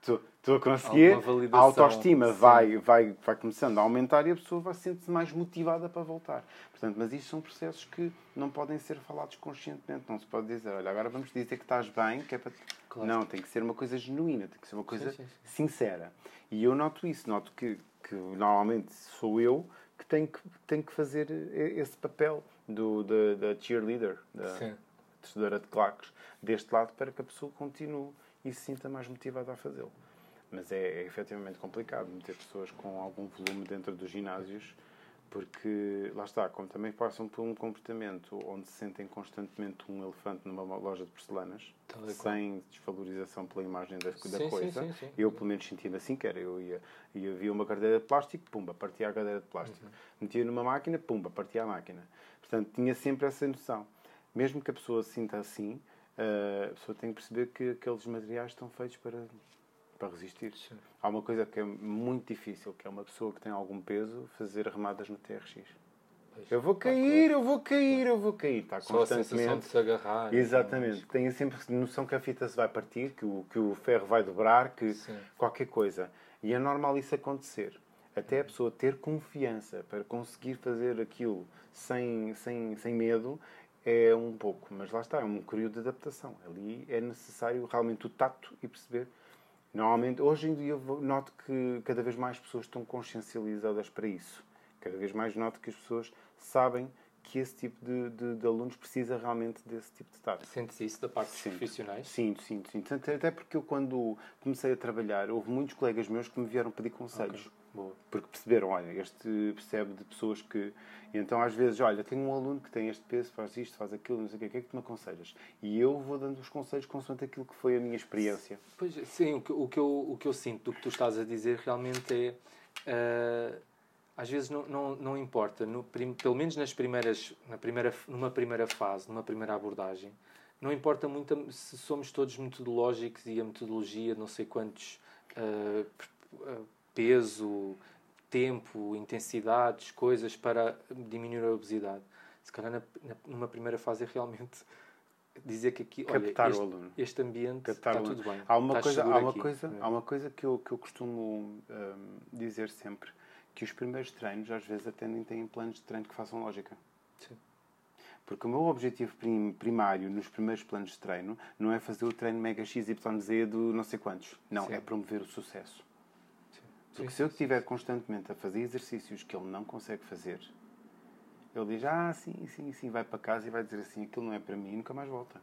estou a conseguir, a autoestima vai, vai, vai começando a aumentar e a pessoa vai sentir-se mais motivada para voltar. Portanto, mas isto são processos que não podem ser falados conscientemente. Não se pode dizer, olha, agora vamos dizer que estás bem, que é para... Claro. Não, tem que ser uma coisa genuína, tem que ser uma coisa sim, sim, sim. sincera. E eu noto isso, noto que, que normalmente sou eu que tenho que, tenho que fazer esse papel do, da, da cheerleader, da torcedora de claques, deste lado, para que a pessoa continue e se sinta mais motivado a fazê-lo. Mas é, é efetivamente complicado meter pessoas com algum volume dentro dos ginásios, porque, lá está, como também passam por um comportamento onde se sentem constantemente um elefante numa loja de porcelanas, sem desvalorização pela imagem da, sim, da coisa. Sim, sim, eu, pelo menos, sentia-me assim, que era, eu ia, ia via uma cadeira de plástico, pumba, partia a cadeira de plástico. Uhum. Metia numa máquina, pumba, partia a máquina. Portanto, tinha sempre essa noção. Mesmo que a pessoa se sinta assim, a pessoa tem que perceber que aqueles materiais estão feitos para, para resistir. Sim. Há uma coisa que é muito difícil, que é uma pessoa que tem algum peso fazer remadas no TRX. Pois, eu vou cair, eu vou cair, eu vou cair. Está Só constantemente. a de se agarrar. Exatamente. Tem sempre noção que a fita se vai partir, que o, que o ferro vai dobrar, que Sim. qualquer coisa. E é normal isso acontecer. Até a pessoa ter confiança para conseguir fazer aquilo sem, sem, sem medo é um pouco, mas lá está, é um período de adaptação. Ali é necessário realmente o tato e perceber. Normalmente, hoje em dia, noto que cada vez mais pessoas estão consciencializadas para isso. Cada vez mais noto que as pessoas sabem que esse tipo de, de, de alunos precisa realmente desse tipo de tato. Sentes isso da parte dos profissionais? Sinto, sinto, sinto. Até porque eu, quando comecei a trabalhar, houve muitos colegas meus que me vieram pedir conselhos. Okay. Boa. Porque perceberam, olha, este percebe de pessoas que. E então, às vezes, olha, tenho um aluno que tem este peso, faz isto, faz aquilo, não sei o quê, o que é que tu me aconselhas? E eu vou dando os conselhos consoante aquilo que foi a minha experiência. Pois, sim, o que, o que, eu, o que eu sinto do que tu estás a dizer realmente é. Uh, às vezes não, não, não importa, no, prim, pelo menos nas primeiras, na primeira, numa primeira fase, numa primeira abordagem, não importa muito se somos todos metodológicos e a metodologia, não sei quantos. Uh, uh, peso, tempo, intensidades, coisas para diminuir a obesidade. Se calhar na, na, numa primeira fase é realmente dizer que aqui, captar olha, este, o aluno. este ambiente Captar está o aluno. tudo bem. Há uma coisa, há uma aqui. coisa, É. há uma coisa que eu, que eu costumo hum, dizer sempre, que os primeiros treinos às vezes até nem têm planos de treino que façam lógica. Sim. Porque o meu objetivo prim- primário nos primeiros planos de treino não é fazer o treino mega XYZ do não sei quantos. Não, Sim. é promover o sucesso. Porque se eu estiver constantemente a fazer exercícios que ele não consegue fazer, ele diz, ah, sim, sim, sim, vai para casa e vai dizer assim, aquilo não é para mim e nunca mais volta.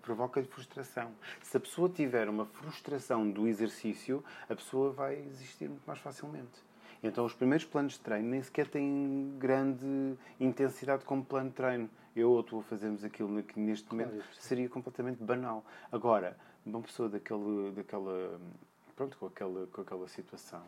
Provoca-lhe frustração. Se a pessoa tiver uma frustração do exercício, a pessoa vai existir muito mais facilmente. Então, os primeiros planos de treino nem sequer têm grande intensidade como plano de treino. Eu ou tu a fazermos aquilo aqui neste Claro, momento percebo. seria completamente banal. Agora, uma pessoa daquele, daquela, pronto, com aquela, com aquela situação,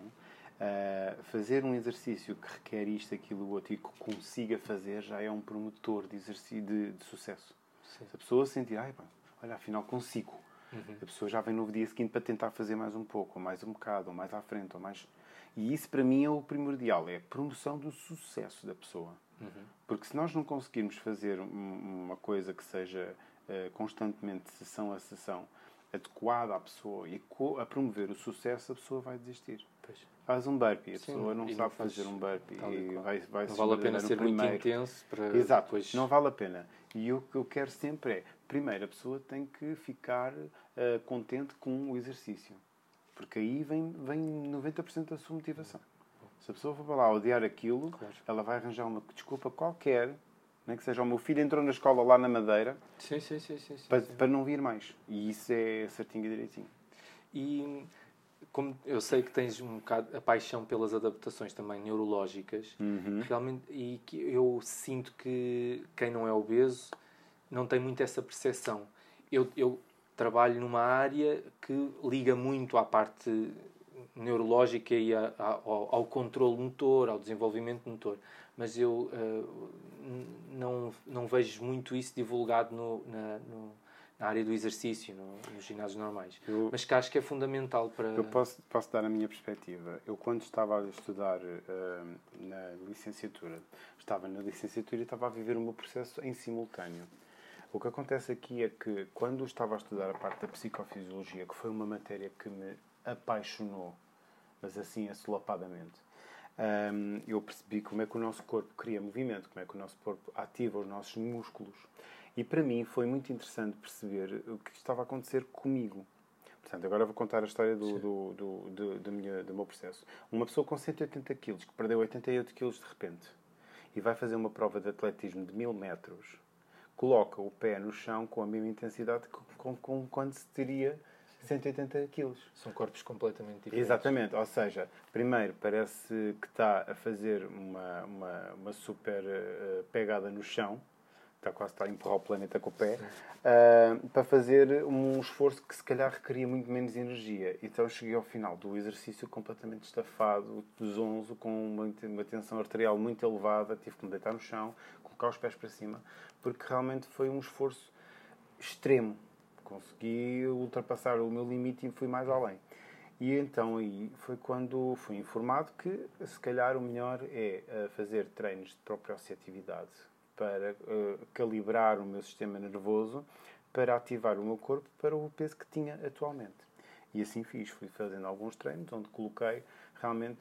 ah, fazer um exercício que requer isto, aquilo, outro e que consiga fazer já é um promotor de, exercício, de, de sucesso. Sim. Se a pessoa sentir, ai, pá, olha, afinal consigo. Uhum. A pessoa já vem no dia seguinte para tentar fazer mais um pouco, ou mais um bocado, ou mais à frente, ou mais. E isso para mim é o primordial, é a promoção do sucesso da pessoa. Uhum. Porque se nós não conseguirmos fazer um- uma coisa que seja eh, constantemente, sessão a sessão, adequada à pessoa e a promover o sucesso, a pessoa vai desistir. Pois. Faz um burpee, a Sim, pessoa não não sabe faz fazer um burpee e vai, vai Não se vale a pena ser muito primeiro. intenso para Exato, depois... não vale a pena. E o que eu quero sempre é, primeiro, a pessoa tem que ficar eh, contente com o exercício. Porque aí vem, vem 90% da sua motivação. Se a pessoa for para lá odiar aquilo, Claro. ela vai arranjar uma desculpa qualquer, nem que seja o meu filho entrou na escola lá na Madeira, sim, sim, sim, sim, para, sim. para não vir mais. E isso é certinho e direitinho. E como eu sei que tens um bocado a paixão pelas adaptações também neurológicas, Uhum. realmente, e que eu sinto que quem não é obeso não tem muito essa percepção. Eu, eu trabalho numa área que liga muito à parte neurológica e a- a- ao, ao controle motor, ao desenvolvimento motor, mas eu n- não, não vejo muito isso divulgado no- na, no- na área do exercício, no- nos ginásios normais. Eu- Mas que acho que é fundamental para. Eu posso, posso dar a minha perspectiva. Eu, quando estava a estudar eh, na licenciatura, estava na licenciatura e estava a viver o meu processo em simultâneo. O que acontece aqui é que, quando estava a estudar a parte da psicofisiologia, que foi uma matéria que me apaixonou, mas assim assolapadamente, hum, eu percebi como é que o nosso corpo cria movimento, como é que o nosso corpo ativa os nossos músculos. E para mim foi muito interessante perceber o que estava a acontecer comigo. Portanto, agora vou contar a história do, do, do, do, do, minha- do meu processo. Uma pessoa com 180 quilos, que perdeu 88 quilos de repente, e vai fazer uma prova de atletismo de 1000 metros, coloca o pé no chão com a mesma intensidade com, com, com quando se teria 180 quilos. São corpos completamente diferentes. Exatamente, ou seja, primeiro parece que está a fazer uma, uma, uma super eh, pegada no chão, está quase está a empurrar o planeta com o pé, ah, para fazer um esforço que se calhar requeria muito menos energia. Então cheguei ao final do exercício completamente estafado, zonzo, com uma, uma tensão arterial muito elevada, tive que me deitar no chão, colocar os pés para cima, porque realmente foi um esforço extremo. Consegui ultrapassar o meu limite e fui mais além. E então aí foi quando fui informado que se calhar o melhor é eh, fazer treinos de proprioceptividade para eh, calibrar o meu sistema nervoso, para ativar o meu corpo para o peso que tinha atualmente. E assim fiz, fui fazendo alguns treinos onde coloquei realmente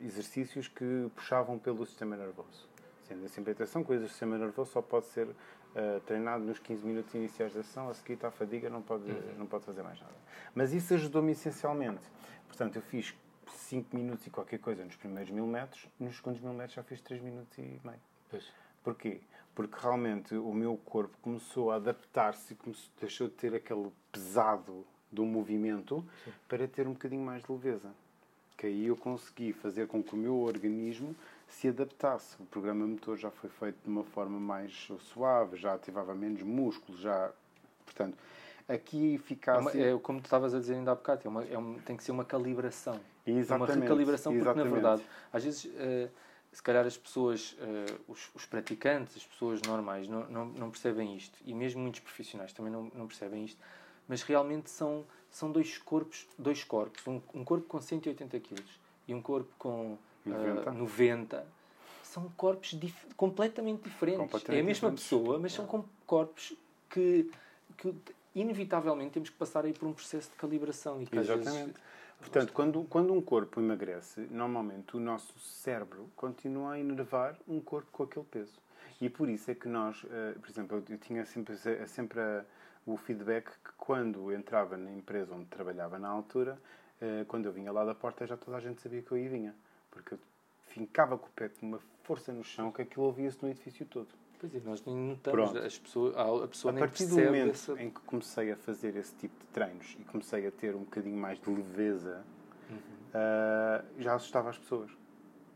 exercícios que puxavam pelo sistema nervoso. Sendo a sempre atenção que o sistema nervoso só pode ser eh, treinado nos 15 minutos iniciais da sessão, a seguir está a fadiga, não pode, não pode fazer mais nada. Mas isso ajudou-me essencialmente. Portanto, eu fiz 5 minutos e qualquer coisa nos primeiros mil metros, nos segundos mil metros já fiz 3 minutos e meio. Pois. Porquê? Porque realmente o meu corpo começou a adaptar-se, deixou de ter aquele pesado do movimento para ter um bocadinho mais de leveza. Que aí eu consegui fazer com que o meu organismo se adaptasse. O programa motor já foi feito de uma forma mais suave, já ativava menos músculos, já... Portanto, aqui É, uma- é como tu estavas a dizer ainda há bocado, é uma, é um- tem que ser uma calibração. Exatamente, Uma recalibração, porque exatamente. na verdade, às vezes, eh, se calhar as pessoas, eh, os, os praticantes, as pessoas normais, não, não, não percebem isto. E mesmo muitos profissionais também não, não percebem isto. Mas realmente são, são dois corpos, dois corpos. Um, um corpo com 180 kg e um corpo com eh, 90. 90. São corpos dif- completamente diferentes. Completamente é a mesma diferentes. pessoa, mas são com corpos que, que inevitavelmente temos que passar aí por um processo de calibração. E Exatamente. Vezes... Portanto, quando, quando um corpo emagrece, normalmente o nosso cérebro continua a enervar um corpo com aquele peso. E por isso é que nós, uh, por exemplo, eu, tinha sempre, sempre a, o feedback que quando entrava na empresa onde trabalhava na altura, uh, quando eu vinha lá da porta já toda a gente sabia que eu ia vinha. Porque eu fincava com o pé com uma força no chão que aquilo ouvia-se no edifício todo. Pois é, nós nem notamos, as pessoas, a pessoa a nem partir do momento essa... em que comecei a fazer esse tipo de treinos e comecei a ter um bocadinho mais de leveza, uhum. uh, já assustava as pessoas.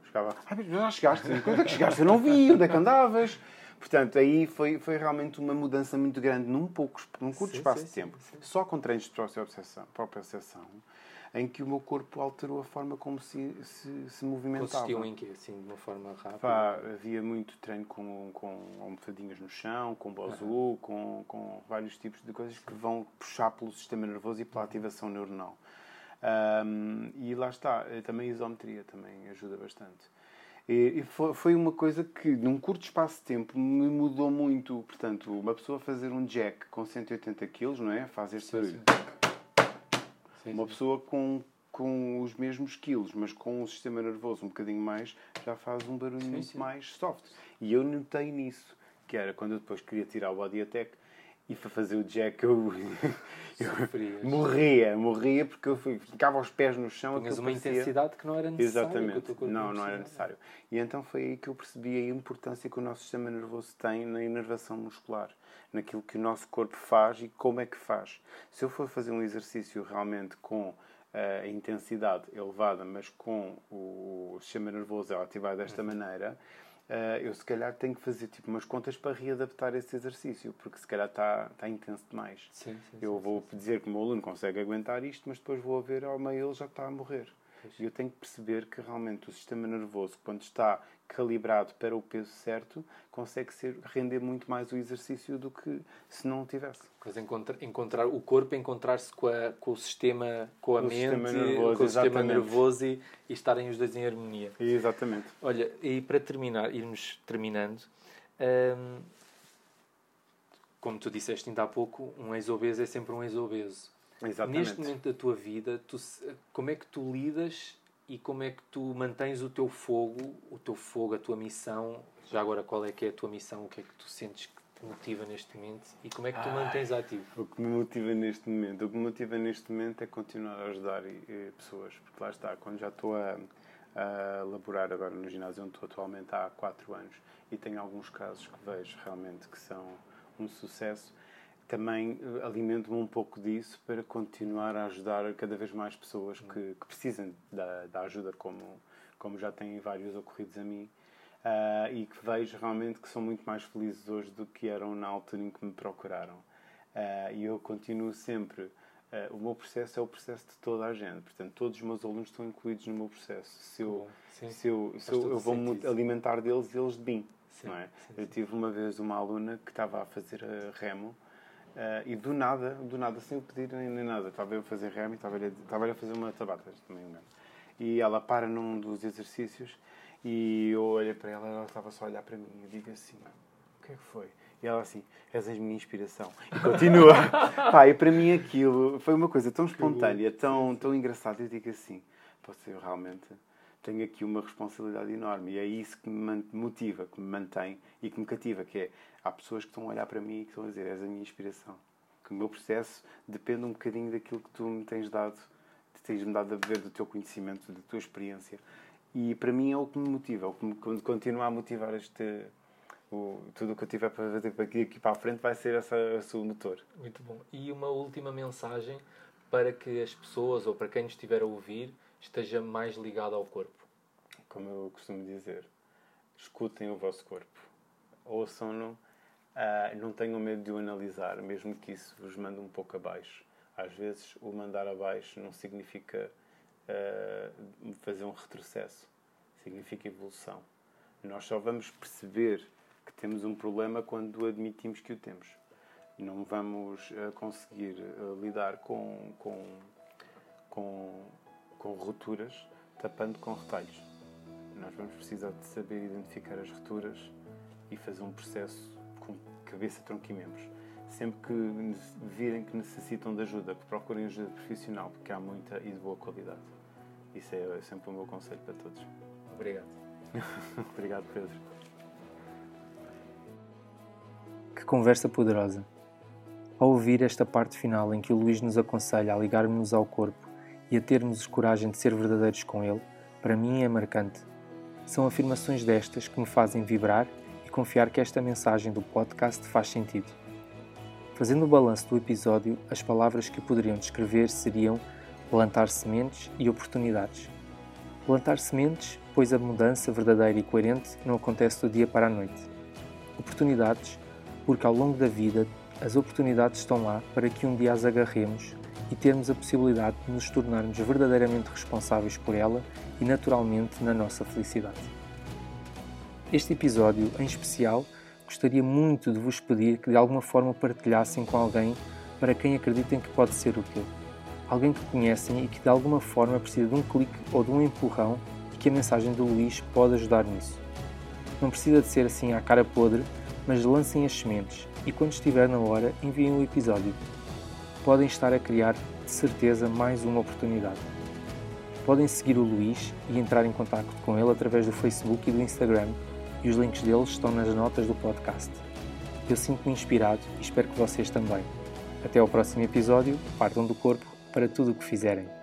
Chegava, ah, mas já chegaste, quando é que chegaste? Eu não vi, onde é que andavas? Portanto, aí foi, foi realmente uma mudança muito grande num, pouco, num curto sim, espaço sim, de tempo. Sim, Só com treinos de própria obsessão, em que o meu corpo alterou a forma como se, se, se movimentava. Consistiam em quê? Assim, de uma forma rápida? Pá, havia muito treino com, com almofadinhas no chão, com bozu, uhum. com, com vários tipos de coisas que vão puxar pelo sistema nervoso e pela ativação neuronal. Um, e lá está, eh, também a isometria também ajuda bastante. E, foi, uma coisa que, num curto espaço de tempo, me mudou muito. Portanto, uma pessoa fazer um jack com 180 kg, não é? Faz este barulho. Sim, uma sim. pessoa com, com os mesmos quilos, mas com um sistema nervoso um bocadinho mais, já faz um barulho sim, muito mais soft. E eu notei nisso, que era quando eu depois queria tirar o body attack e para fazer o jack eu, eu morria, morria porque eu ficava aos pés no chão. Tinhas uma parecia... intensidade que não era necessária. Exatamente, não, não era necessário. E então foi aí que eu percebi a importância que o nosso sistema nervoso tem na inervação muscular naquilo que o nosso corpo faz e como é que faz. Se eu for fazer um exercício realmente com eh, a intensidade elevada, mas com o sistema nervoso ativado desta uhum. maneira, eh, eu se calhar tenho que fazer tipo umas contas para readaptar esse exercício, porque se calhar está, está intenso demais. Sim, sim, eu sim, vou dizer que o meu aluno consegue aguentar isto, mas depois vou ver ao meio ele já está a morrer. E eu tenho que perceber que realmente o sistema nervoso, quando está calibrado para o peso certo, consegue ser, render muito mais o exercício do que se não o tivesse. Encontrar, encontrar o corpo, encontrar-se com, com o sistema, com a o mente, nervoso, com o sistema nervoso e, e, estarem os dois em harmonia. Exatamente. Olha, e para terminar, irmos terminando, hum, como tu disseste ainda há pouco, um ex-obeso é sempre um ex-obeso. Exatamente. Neste momento da tua vida, tu, como é que tu lidas e como é que tu mantens o teu fogo, o teu fogo, a tua missão? Já agora, qual é que é a tua missão? O que é que tu sentes que te motiva neste momento? E como é que tu Ai, mantens ativo? O que me motiva neste momento? O que me motiva neste momento é continuar a ajudar pessoas. Porque lá está, quando já estou a, a laborar agora no ginásio onde estou atualmente há 4 anos e tenho alguns casos que vejo realmente que são um sucesso, também eh, alimento-me um pouco disso para continuar a ajudar cada vez mais pessoas que, que precisam da, da, ajuda, como, como já têm vários ocorridos a mim, uh, e que vejo realmente que são muito mais felizes hoje do que eram na altura em que me procuraram. Uh, e eu continuo sempre. Uh, o meu processo é o processo de toda a gente, portanto, todos os meus alunos estão incluídos no meu processo. Se eu, se eu, se eu, eu vou me alimentar deles, eles de mim. Sim, não é? Sim, eu tive uma vez uma aluna que estava a fazer remo Uh, e do nada, do nada, sem o pedir nem, nem nada, estava eu a fazer remo e estava a fazer uma tabata também. E ela para num dos exercícios e eu olhei para ela ela estava só a olhar para mim. Eu digo assim: O que é que foi? E ela assim: És a minha inspiração. E continua. Pá, e para mim aquilo foi uma coisa tão espontânea, tão, tão engraçada. Eu digo assim: Posso eu realmente tenho aqui uma responsabilidade enorme e é isso que me motiva, que me mantém e que me cativa, que é há pessoas que estão a olhar para mim e que estão a dizer és a minha inspiração. Que o meu processo depende um bocadinho daquilo que tu me tens dado, tens-me dado a beber do teu conhecimento, da tua experiência. E para mim é o que me motiva, é o que me continua a motivar este, o, tudo o que eu tiver para fazer aqui, para a frente vai ser essa, esse o motor. Muito bom. E uma última mensagem para que as pessoas ou para quem nos estiver a ouvir esteja mais ligado ao corpo? Como eu costumo dizer, escutem o vosso corpo. Ouçam-no, uh, não tenham medo de o analisar, mesmo que isso vos mande um pouco abaixo. Às vezes, o mandar abaixo não significa uh, fazer um retrocesso, significa evolução. Nós só vamos perceber que temos um problema quando admitimos que o temos. Não vamos uh, conseguir lidar com, com, com com rupturas, tapando com retalhos. Nós vamos precisar de saber identificar as rupturas e fazer um processo cabeça, tronco e membros. sempre que virem que necessitam de ajuda, que procurem ajuda profissional, porque há muita e de boa qualidade. Isso é sempre o meu conselho para todos. Obrigado. Obrigado, Pedro. Que conversa poderosa. Ao ouvir esta parte final em que o Luís nos aconselha a ligarmos-nos ao corpo e a termos coragem de ser verdadeiros com ele, para mim é marcante. São afirmações destas que me fazem vibrar confiar que esta mensagem do podcast faz sentido. Fazendo o balanço do episódio, as palavras que poderiam descrever seriam plantar sementes e oportunidades. Plantar sementes, pois a mudança verdadeira e coerente não acontece do dia para a noite. Oportunidades, porque ao longo da vida as oportunidades estão lá para que um dia as agarremos e termos a possibilidade de nos tornarmos verdadeiramente responsáveis por ela e naturalmente na nossa felicidade. Este episódio, em especial, gostaria muito de vos pedir que de alguma forma partilhassem com alguém para quem acreditem que pode ser útil. Alguém que conhecem e que de alguma forma precisa de um clique ou de um empurrão e que a mensagem do Luís pode ajudar nisso. Não precisa de ser assim à cara podre, mas lancem as sementes e quando estiver na hora enviem o episódio. Podem estar a criar, de certeza, mais uma oportunidade. Podem seguir o Luís e entrar em contato com ele através do Facebook e do Instagram, e os links deles estão nas notas do podcast. Eu sinto-me inspirado e espero que vocês também. Até ao próximo episódio, partam do corpo para tudo o que fizerem.